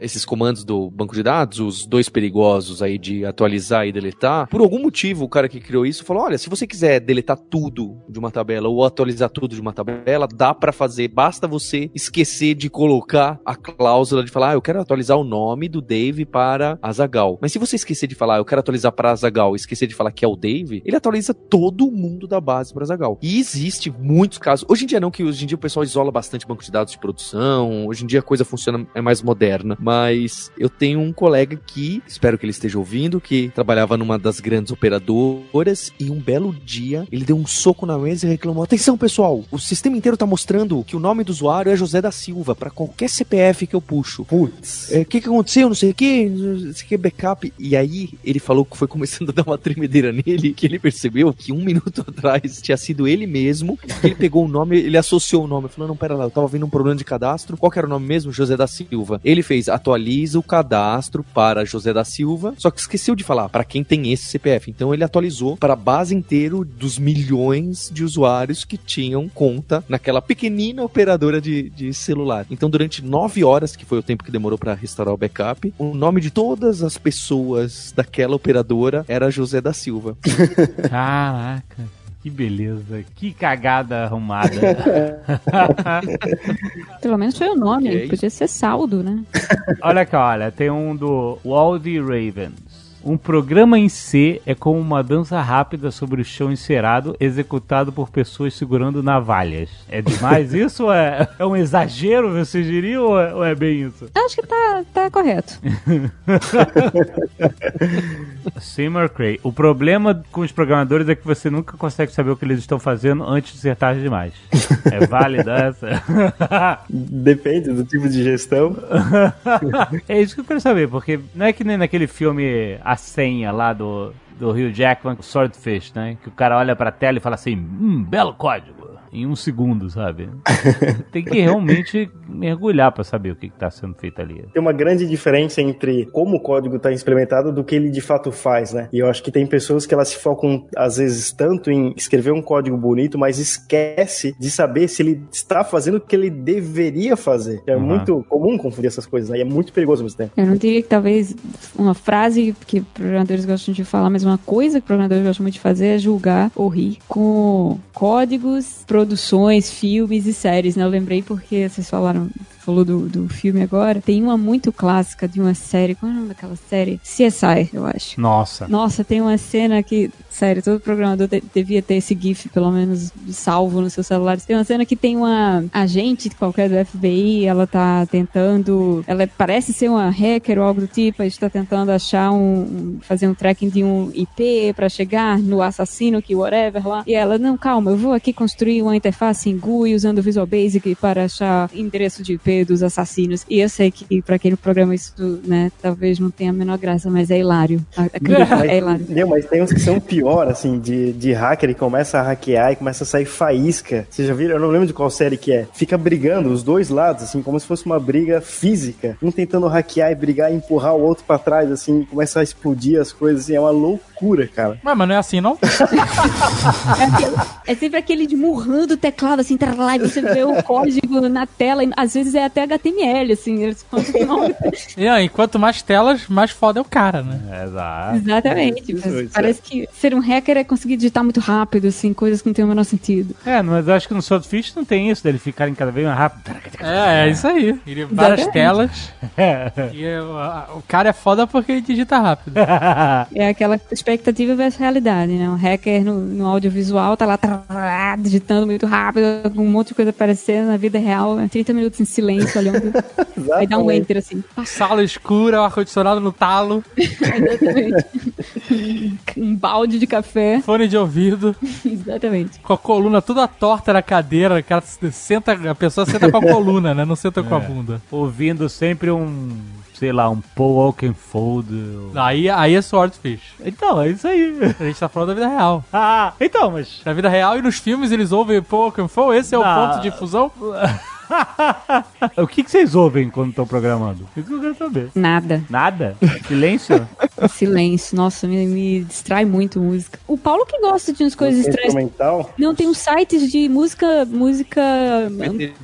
Esses comandos do banco de dados, os dois perigosos aí de atualizar e deletar, por algum motivo o cara que criou isso falou: olha, se você quiser deletar tudo de uma tabela ou atualizar tudo de uma tabela, dá pra fazer, basta você esquecer de colocar a cláusula de falar, ah, eu quero atualizar o nome do Dave para Azagal. Mas se você esquecer de falar, eu quero atualizar para Azagal, e esquecer de falar que é o Dave, ele atualiza todo mundo da base para Azagal. E existe muitos casos. Hoje em dia não, que hoje em dia o pessoal isola bastante banco de dados de produção. Hoje em dia a coisa funciona é mais moderna, mas eu tenho um colega que, espero que ele esteja ouvindo, que trabalhava numa das grandes operadoras e um belo dia ele deu um soco na mesa e reclamou: "Atenção, pessoal, o sistema inteiro tá mostrando que o nome do usuário é José da Silva para qualquer CPF que eu puxo. Putz. É, O que, que aconteceu? Não sei o que, sei o que, backup. E aí ele falou que foi começando a dar uma tremedeira nele, que ele percebeu que um minuto atrás tinha sido ele mesmo. Ele pegou o nome, ele associou o nome. Falou: não, pera lá, eu tava vendo um problema de cadastro. Qual que era o nome mesmo? José da Silva. Ele fez atualiza o cadastro para José da Silva, só que esqueceu de falar para quem tem esse CPF. Então ele atualizou para a base inteira dos milhões de usuários que tinham conta naquela pequenina operadora de, de celular. Então durante nove horas, que foi o tempo que demorou para restaurar o backup, o nome de todas as pessoas daquela operadora era José da Silva. Caraca. Que beleza, que cagada arrumada. Pelo menos foi o nome, Que é podia ser saldo, né? olha aqui, olha, tem um do Waldy Ravens. Um programa em C é como uma dança rápida sobre o chão encerado, executado por pessoas segurando navalhas. É demais isso? Ou é, é um exagero, você diria, ou é, ou é bem isso? Acho que tá, tá correto. Seymour Cray. O problema com os programadores é que você nunca consegue saber o que eles estão fazendo antes de ser tarde demais. É válida essa? Depende do tipo de gestão. é isso que eu quero saber, porque não é que nem naquele filme A Senha lá do, do Rio Jackman, Swordfish, né? Que o cara olha pra tela e fala assim, hum, belo código. Em um segundo, sabe? Tem que realmente mergulhar pra saber o que, que tá sendo feito ali. Tem uma grande diferença entre como o código está implementado do que ele de fato faz, né? E eu acho que tem pessoas que elas se focam, às vezes, tanto em escrever um código bonito, mas esquece de saber se ele está fazendo o que ele deveria fazer. É Uhum. muito comum confundir essas coisas, né? E é muito perigoso mesmo tempo. Eu não diria que talvez uma frase que programadores gostam de falar, mas uma coisa que programadores gostam muito de fazer é julgar ou rir com códigos, produções, filmes e séries, né? Eu lembrei porque vocês falaram falou do, do filme agora, tem uma muito clássica de uma série, qual é o nome daquela série? CSI, eu acho. Nossa. Nossa, tem uma cena que, sério, todo programador de- devia ter esse GIF, pelo menos, salvo no seu celular. Tem uma cena que tem uma agente qualquer do FBI, ela tá tentando. Ela parece ser uma hacker ou algo do tipo, a gente tá tentando achar um. fazer um tracking de um IP pra chegar no assassino, que whatever lá. E ela, não, calma, eu vou aqui construir uma interface em GUI usando o Visual Basic para achar endereço de IP dos assassinos. E eu sei que pra quem programa isso, né, talvez não tenha a menor graça, mas é hilário. Acredito, é hilário. Não, mas tem uns que são pior, assim, de, de hacker e começa a hackear e começa a sair faísca. Vocês já viram? Eu não lembro de qual série que é. Fica brigando os dois lados, assim, como se fosse uma briga física. Um tentando hackear e brigar e empurrar o outro pra trás, assim, começa a explodir as coisas, assim, é uma loucura, cara. Mas, mas não é assim, não? É, aquele- é sempre aquele de murrando o teclado, assim, tralá, e você vê o código na tela, e às vezes é é até HTML, assim. Eles continuam... E aí, quanto mais telas, mais foda é o cara, né? Exato. Exatamente. Isso, Parece que ser um hacker é conseguir digitar muito rápido, assim, coisas que não tem o menor sentido. É, mas eu acho que no Swordfish não tem isso, dele ficarem cada vez mais rápido. É, é isso aí. Ele, várias Exatamente. telas. É. E é, o, a- o cara é foda porque ele digita rápido. É aquela expectativa versus realidade, né? Um hacker no, no audiovisual tá lá trará, digitando muito rápido, com um monte de coisa aparecendo na vida real, é 30 minutos em silêncio, olhando. Aí dá um enter, assim. Sala escura, o ar-condicionado no talo, Exatamente. um balde de café. fone de ouvido, Exatamente. com a coluna toda torta na cadeira. O cara senta, a pessoa senta com a coluna, né? Não senta com a bunda. Ouvindo sempre um, sei lá, um Paul Oakenfold. Aí, aí é Swordfish. Então, é isso aí. A gente tá falando da vida real. Ah, então, mas... Na vida real e nos filmes eles ouvem Pokémon. Esse é o ponto de fusão? o que, que vocês ouvem quando estão programando? Isso que eu quero saber. Nada. Nada? Silêncio? Silêncio. Nossa, me, me distrai muito música. O Paulo que gosta de umas coisas estranhas. Instrumental. Não, tem uns sites de música. Música.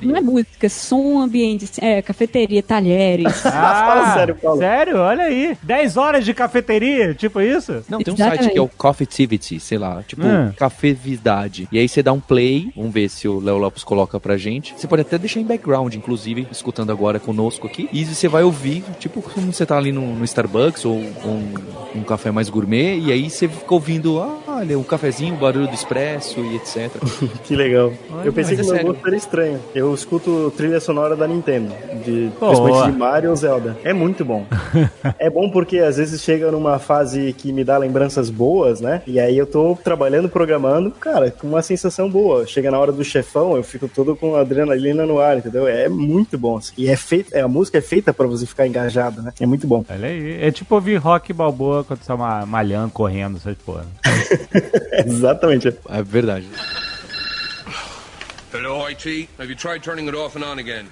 Não é música, som ambiente. É, cafeteria, talheres. Fala sério, Paulo. Sério? Olha aí. 10 horas de cafeteria, tipo isso? Não, tem um Exatamente. site que é o Coffeetivity, sei lá, tipo Hum. Cafevidade. E aí você dá um play, vamos ver se o Léo Lopes coloca pra gente. Você pode até deixar em background, inclusive, escutando agora conosco aqui. E você vai ouvir, tipo, como você tá ali no, no Starbucks ou um, um café mais gourmet. E aí você fica ouvindo, ah, olha, o cafezinho, o barulho do expresso e etc. Que legal. eu pensei que é meu sério. gosto era estranho. Eu escuto trilha sonora da Nintendo, de, principalmente de Mario ou Zelda. É muito bom. é bom porque às vezes chega numa fase que me dá lembranças boas, né? E aí eu tô trabalhando, programando, cara, com uma sensação boa. Chega na hora do chefão, eu fico todo com adrenalina no ar, entendeu? É muito bom. assim. E é feito, é, a música é feita pra você ficar engajado, né? É muito bom. Olha aí. É tipo ouvir rock balboa quando você tá ma- malhando, correndo, essas porra. Exatamente. É verdade. Hello, IT. Have you tried turning it off and on again?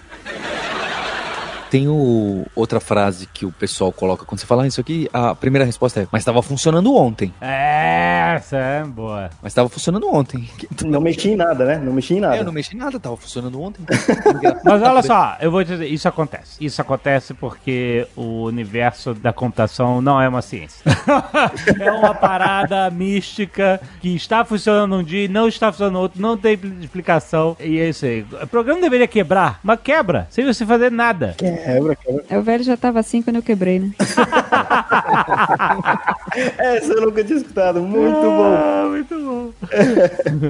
Tem o- outra frase que o pessoal coloca quando você fala ah, isso aqui, a primeira resposta é, mas estava funcionando ontem. É, essa é boa. Mas estava funcionando ontem. Não mexi em nada, né? Não mexi em nada. É, eu não mexi em nada, tava funcionando ontem. Mas olha só, eu vou te dizer, isso acontece. Isso acontece porque o universo da computação não é uma ciência. é uma parada mística que está funcionando um dia e não está funcionando no outro, não tem explicação. E é isso aí. O programa deveria quebrar, mas quebra, sem você fazer nada. Quebra, quebra. É, o velho já tava assim quando eu quebrei, né? Essa eu nunca tinha escutado. Muito bom. Ah, muito bom.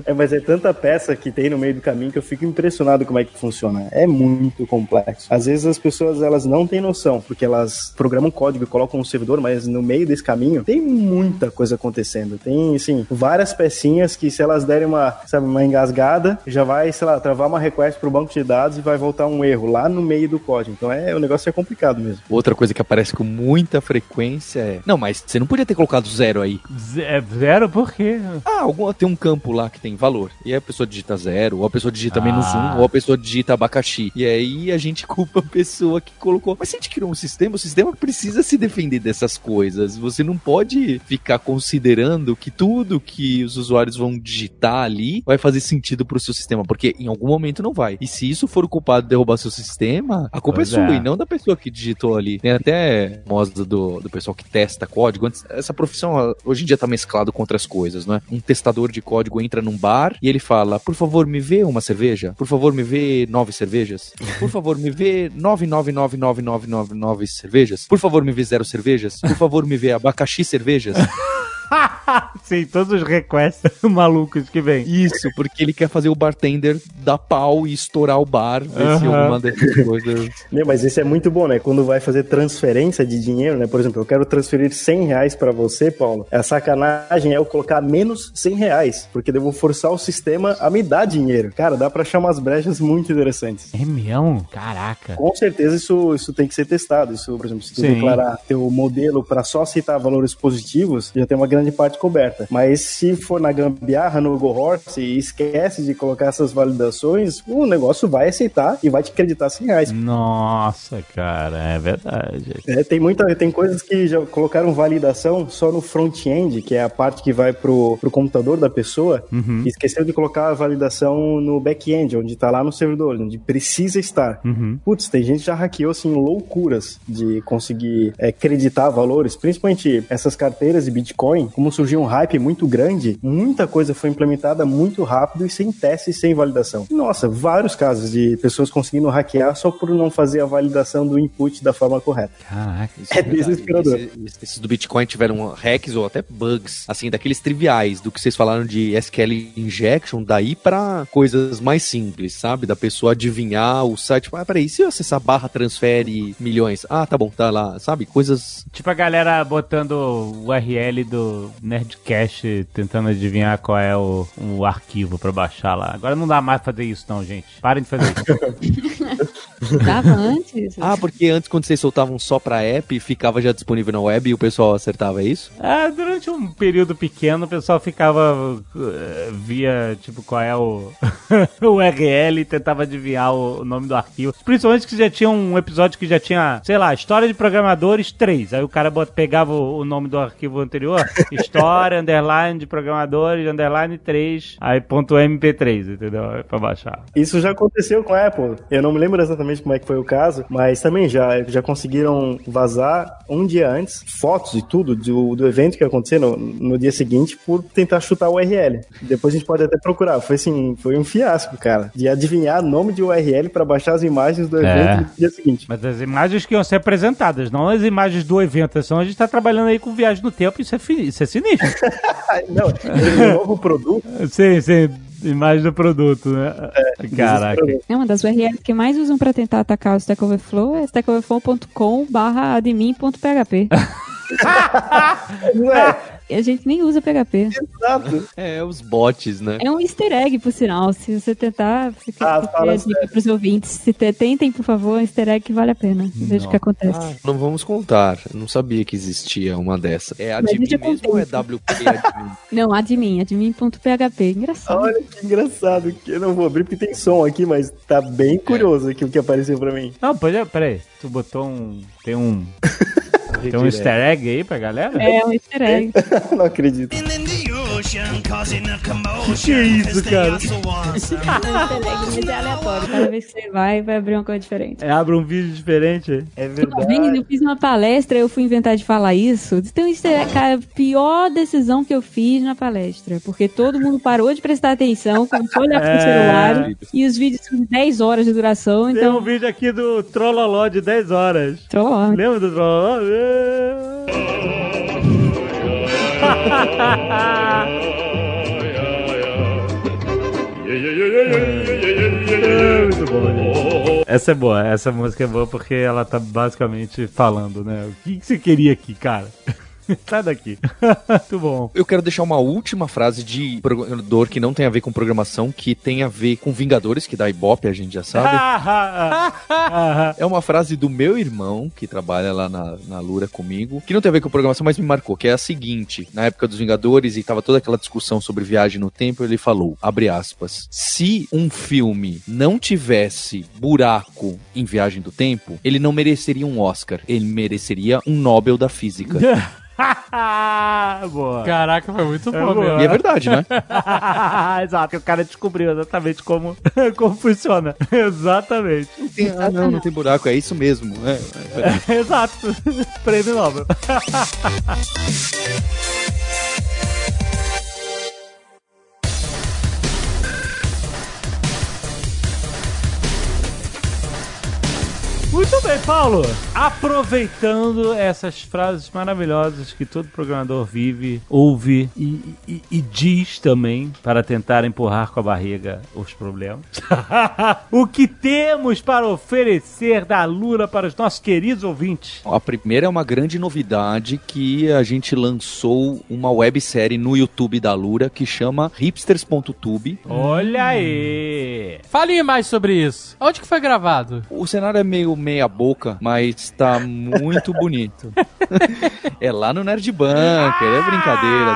É, mas é tanta peça que tem no meio do caminho que eu fico impressionado como é que funciona. É muito complexo. Às vezes as pessoas elas não têm noção, porque elas programam código e colocam um servidor, mas no meio desse caminho tem muita coisa acontecendo. Tem, assim, várias pecinhas que se elas derem uma, sabe, uma engasgada, já vai, sei lá, travar uma request pro banco de dados e vai voltar um erro lá no meio do código. Então é, o negócio é complicado mesmo. Outra coisa que aparece com muita frequência é. Não, mas você não podia ter colocado zero aí. Z- é Zero por quê? Ah, algum, tem um campo lá que tem valor. E aí a pessoa digita zero, ou a pessoa digita menos Ah. um, ou a pessoa digita abacaxi. E aí a gente culpa a pessoa que colocou. Mas se a gente criou um sistema, o sistema precisa se defender dessas coisas. Você não pode ficar considerando que tudo que os usuários vão digitar ali vai fazer sentido pro seu sistema. Porque em algum momento não vai. E se isso for o culpado de derrubar seu sistema, a culpa Pois é sua é. e não da pessoa que digitou ali. Tem até moda do, do pessoal que testa código. Antes, essa profissão hoje em dia tá mesclado com outras coisas, não é? Um testador de código entra num bar e ele fala: Por favor, me vê uma cerveja. Por favor, me vê nove cervejas. Por favor, me vê nove, nove, nove, nove, nove, nove, nove cervejas. Por favor, me vê zero cervejas. Por favor, me vê abacaxi cervejas. Sim, todos os requests malucos que vem. Isso, porque ele quer fazer o bartender dar pau e estourar o bar, ver se alguma dessas coisas. Meu, mas isso é muito bom, né? Quando vai fazer transferência de dinheiro, né? Por exemplo, eu quero transferir 100 reais pra você, Paulo. A sacanagem é eu colocar menos 100 reais, porque eu vou forçar o sistema a me dar dinheiro. Cara, dá pra achar umas brechas muito interessantes. É mesmo? Caraca. Com certeza isso, isso tem que ser testado. Isso, por exemplo, se tu Sim. declarar teu modelo para só aceitar valores positivos, já tem uma grande parte descoberta. Mas se for na gambiarra, no Go Horse, e esquece de colocar essas validações, o negócio vai aceitar e vai te acreditar 100 reais. Nossa, cara, é verdade. É, tem muita, tem coisas que já colocaram validação só no front-end, que é a parte que vai pro, pro computador da pessoa, Uhum. e esqueceu de colocar a validação no back-end, onde tá lá no servidor, onde precisa estar. Uhum. Putz, tem gente que já hackeou assim loucuras de conseguir é, acreditar valores, principalmente essas carteiras de Bitcoin, como surgiu um hype muito grande, muita coisa foi implementada muito rápido e sem teste e sem validação. Nossa, vários casos de pessoas conseguindo hackear só por não fazer a validação do input da forma correta. Caraca. Isso É verdade. desesperador. Esse- esses do Bitcoin tiveram hacks ou até bugs, assim, daqueles triviais, do que vocês falaram de SQL injection, daí pra coisas mais simples, sabe? Da pessoa adivinhar o site. Tipo, ah, peraí, se eu acessar barra transfere milhões? Ah, tá bom, tá lá, sabe? Coisas. Tipo a galera botando o URL do Nerdcast, tentando adivinhar qual é o, o arquivo pra baixar lá. Agora não dá mais fazer isso não, gente. Parem de fazer isso. Dava antes. Ah, porque antes, quando vocês soltavam só pra app, ficava já disponível na web e o pessoal acertava é isso? Ah, durante um período pequeno, o pessoal ficava eh, via, tipo, qual é o, o URL e tentava adivinhar o, nome do arquivo. Principalmente que já tinha um episódio que já tinha, sei lá, História de Programadores 3. Aí o cara bot- pegava o, o nome do arquivo anterior, História, underline de Programadores, underline 3, aí ponto MP3, entendeu? Pra baixar. Isso já aconteceu com a Apple. Eu não me lembro exatamente como é que foi o caso, mas também já, já conseguiram vazar um dia antes fotos e tudo do, do evento que ia acontecer no, no dia seguinte por tentar chutar o URL. Depois a gente pode até procurar. Foi assim, foi um fiasco, cara, de adivinhar nome de URL para baixar as imagens do evento É. no dia seguinte. Mas as imagens que iam ser apresentadas, não as imagens do evento. Senão a gente tá trabalhando aí com viagem no tempo, isso é, fi- isso é sinistro. Não, esse novo produto sim, sim. Imagem do produto, né? Caraca. desesperador. É uma das URLs que mais usam pra tentar atacar o Stack Overflow é stackoverflow.com barra admin.php. Não é? E a gente nem usa PHP. Exato. É, os bots, né? É um easter egg, por sinal. Se você tentar, fica Ah, fala dica pros ouvintes. Se te- tentem, por favor, um easter egg que vale a pena. Veja o que acontece. Ah, não vamos contar. Eu não sabia que existia uma dessa. É admin mesmo ou é. WP admin? Não, admin, admin.php. Engraçado. Olha que engraçado. Que eu não vou abrir porque tem som aqui, mas tá bem curioso aqui o que apareceu pra mim. Não, peraí. Tu botou um. Tem um. Tem um easter egg aí pra galera? É um easter egg. não acredito. Que isso, cara? É é aleatório. Cada vez que você vai, vai abrir uma coisa diferente. É, abre um vídeo diferente. É verdade. vez eu fiz uma palestra, eu fui inventar de falar isso. Um easter egg, cara, pior decisão que eu fiz na palestra. Porque todo mundo parou de prestar atenção, começou a olhar pro É. celular. E os vídeos são 10 horas de duração, Tem então. um vídeo aqui do Trolloló de 10 horas. Trolló. Lembra do Trolloló? É. Essa é boa, essa música é boa porque ela tá basicamente falando, né? O que, que você queria aqui, cara? Sai daqui. Muito bom. Eu quero deixar uma última frase de programador que não tem a ver com programação, que tem a ver com Vingadores, que dá Ibope, a gente já sabe. É uma frase do meu irmão, que trabalha lá na, na Lura comigo, que não tem a ver com programação, mas me marcou, que é a seguinte: na época dos Vingadores e tava toda aquela discussão sobre viagem no tempo, ele falou, abre aspas, se um filme não tivesse buraco em viagem do tempo, ele não mereceria um Oscar, ele mereceria um Nobel da Física. boa. Caraca, foi muito É bom boa. mesmo. E é verdade, né? Exato, o cara descobriu exatamente como, como funciona. Exatamente. Tem- ah, não, não tem buraco, é isso mesmo. É, é. Exato. Prêmio Nobel. Bem, Paulo. Aproveitando essas frases maravilhosas que todo programador vive, ouve e, e- e diz também para tentar empurrar com a barriga os problemas. o que temos para oferecer da Lura para os nossos queridos ouvintes? A primeira é uma grande novidade que a gente lançou uma websérie no YouTube da Lura que chama hipsters.tube. Olha aí! Fale mais sobre isso. Onde que foi gravado? O cenário é meio meia boca, mas tá muito bonito. é lá no Nerd Bunker, é brincadeira.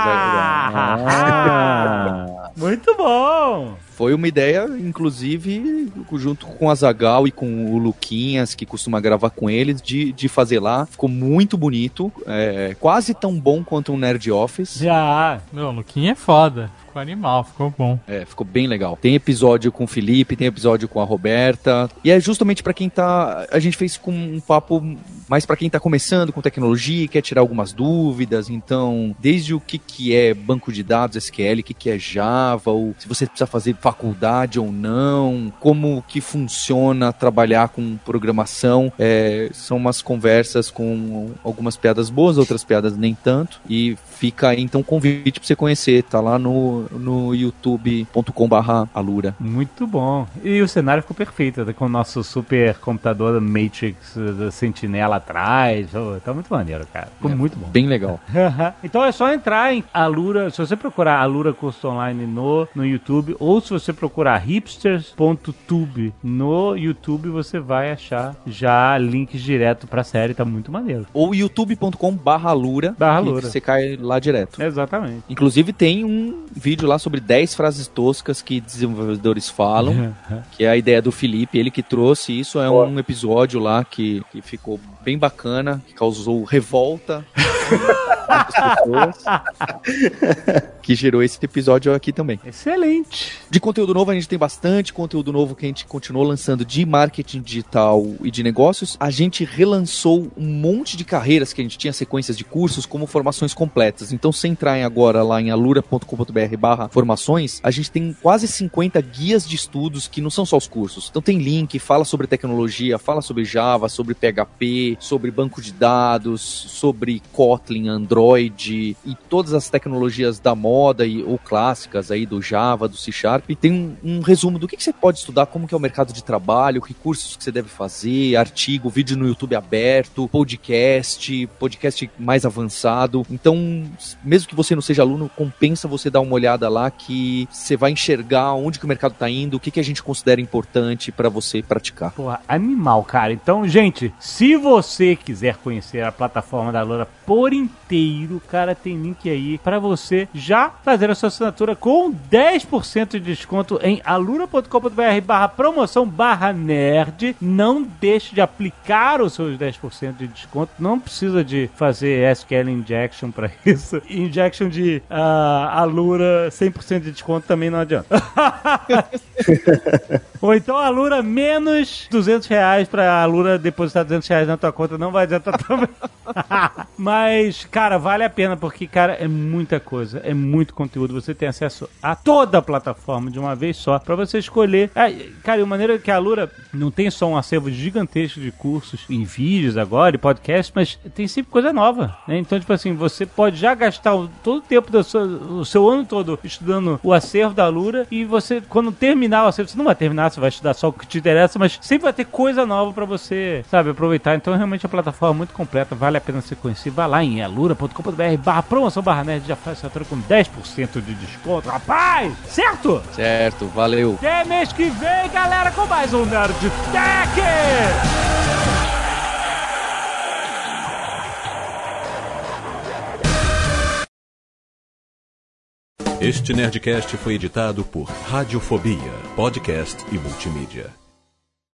Ah, muito bom! Foi uma ideia, inclusive, junto com a Zagal e com o Luquinhas, que costuma gravar com eles, de, de fazer lá. Ficou muito bonito, é, quase tão bom quanto um Nerd Office. Já. Meu, o Luquinha é foda. Ficou animal, ficou bom. É, ficou bem legal. Tem episódio com o Felipe, tem episódio com a Roberta. E é justamente pra quem tá. A gente fez com um papo mais pra quem tá começando com tecnologia, quer tirar algumas dúvidas. Então, desde o que, que é banco de dados SQL, o que, que é Java, ou se você precisa fazer faculdade ou não, como que funciona trabalhar com programação. É, são umas conversas com algumas piadas boas, outras piadas nem tanto. E fica aí então convite pra você conhecer. Tá lá no, no youtube.com barra alura. Muito bom. E o cenário ficou perfeito, né, com o nosso super computador Matrix da Sentinela atrás. Oh, tá muito maneiro, cara. Ficou muito bom. Bem legal. então é só entrar em Alura, se você procurar Alura Curso Online no, no YouTube, ou se você procurar hipsters.tube no YouTube, você vai achar já links direto pra série, tá muito maneiro. Ou youtube.com barra alura. Barra Alura. Você cai lá direto. Exatamente. Inclusive tem um vídeo lá sobre 10 frases toscas que desenvolvedores falam, que é a ideia do Felipe, ele que trouxe isso, é um episódio lá que, que ficou bem bacana, que causou revolta que gerou esse episódio aqui também. Excelente. De conteúdo novo, a gente tem bastante conteúdo novo que a gente continuou lançando de marketing digital e de negócios. A gente relançou um monte de carreiras que a gente tinha sequências de cursos como formações completas. Então, se entrarem agora lá em alura.com.br barra formações, a gente tem quase 50 guias de estudos que não são só os cursos. Então tem link, fala sobre tecnologia, fala sobre Java, sobre PHP, sobre banco de dados, sobre Kotlin, Android e todas as tecnologias da moda e, ou clássicas aí do Java, do C Sharp. Tem um, um resumo do que, que você pode estudar, como que é o mercado de trabalho, que cursos que você deve fazer, artigo, vídeo no YouTube aberto, podcast, podcast mais avançado. Então, mesmo que você não seja aluno, compensa você dar uma olhada lá que você vai enxergar onde que o mercado está indo, o que, que a gente considera importante para você praticar. Porra, animal, cara. Então, gente, se você quiser conhecer a plataforma da Loura por inteiro, cara, tem link aí para você já fazer a sua assinatura com 10% de desconto em alura.com.br barra promoção barra nerd. Não deixe de aplicar os seus 10% de desconto. Não precisa de fazer SQL Injection para isso. Injection de uh, Alura 100% de desconto também não adianta. Ou então a Lura menos 200 reais pra a Lura depositar 200 reais na tua conta. Não vai adiantar também. Mas, cara, vale a pena porque, cara, é muita coisa. É muito conteúdo. Você tem acesso a toda a plataforma de uma vez só pra você escolher. É, cara, de maneira que a Lura não tem só um acervo gigantesco de cursos em vídeos agora e podcasts, mas tem sempre coisa nova. Né? Então, tipo assim, você pode já gastar todo o tempo do seu, seu ano todo estudando o acervo da Lura e você, quando terminar o acervo, você não vai terminar, você vai estudar só o que te interessa, mas sempre vai ter coisa nova pra você, sabe, aproveitar. Então, realmente, a plataforma é muito completa, vale a pena você conhecer. Vai lá em alura.com.br barra promoção barra nerd, já faz essa troca com 10% de desconto. Rapaz, certo? Certo, valeu. Até mês que vem, galera, com mais um Nerd Tech! Este Nerdcast foi editado por Radiofobia, podcast e multimídia.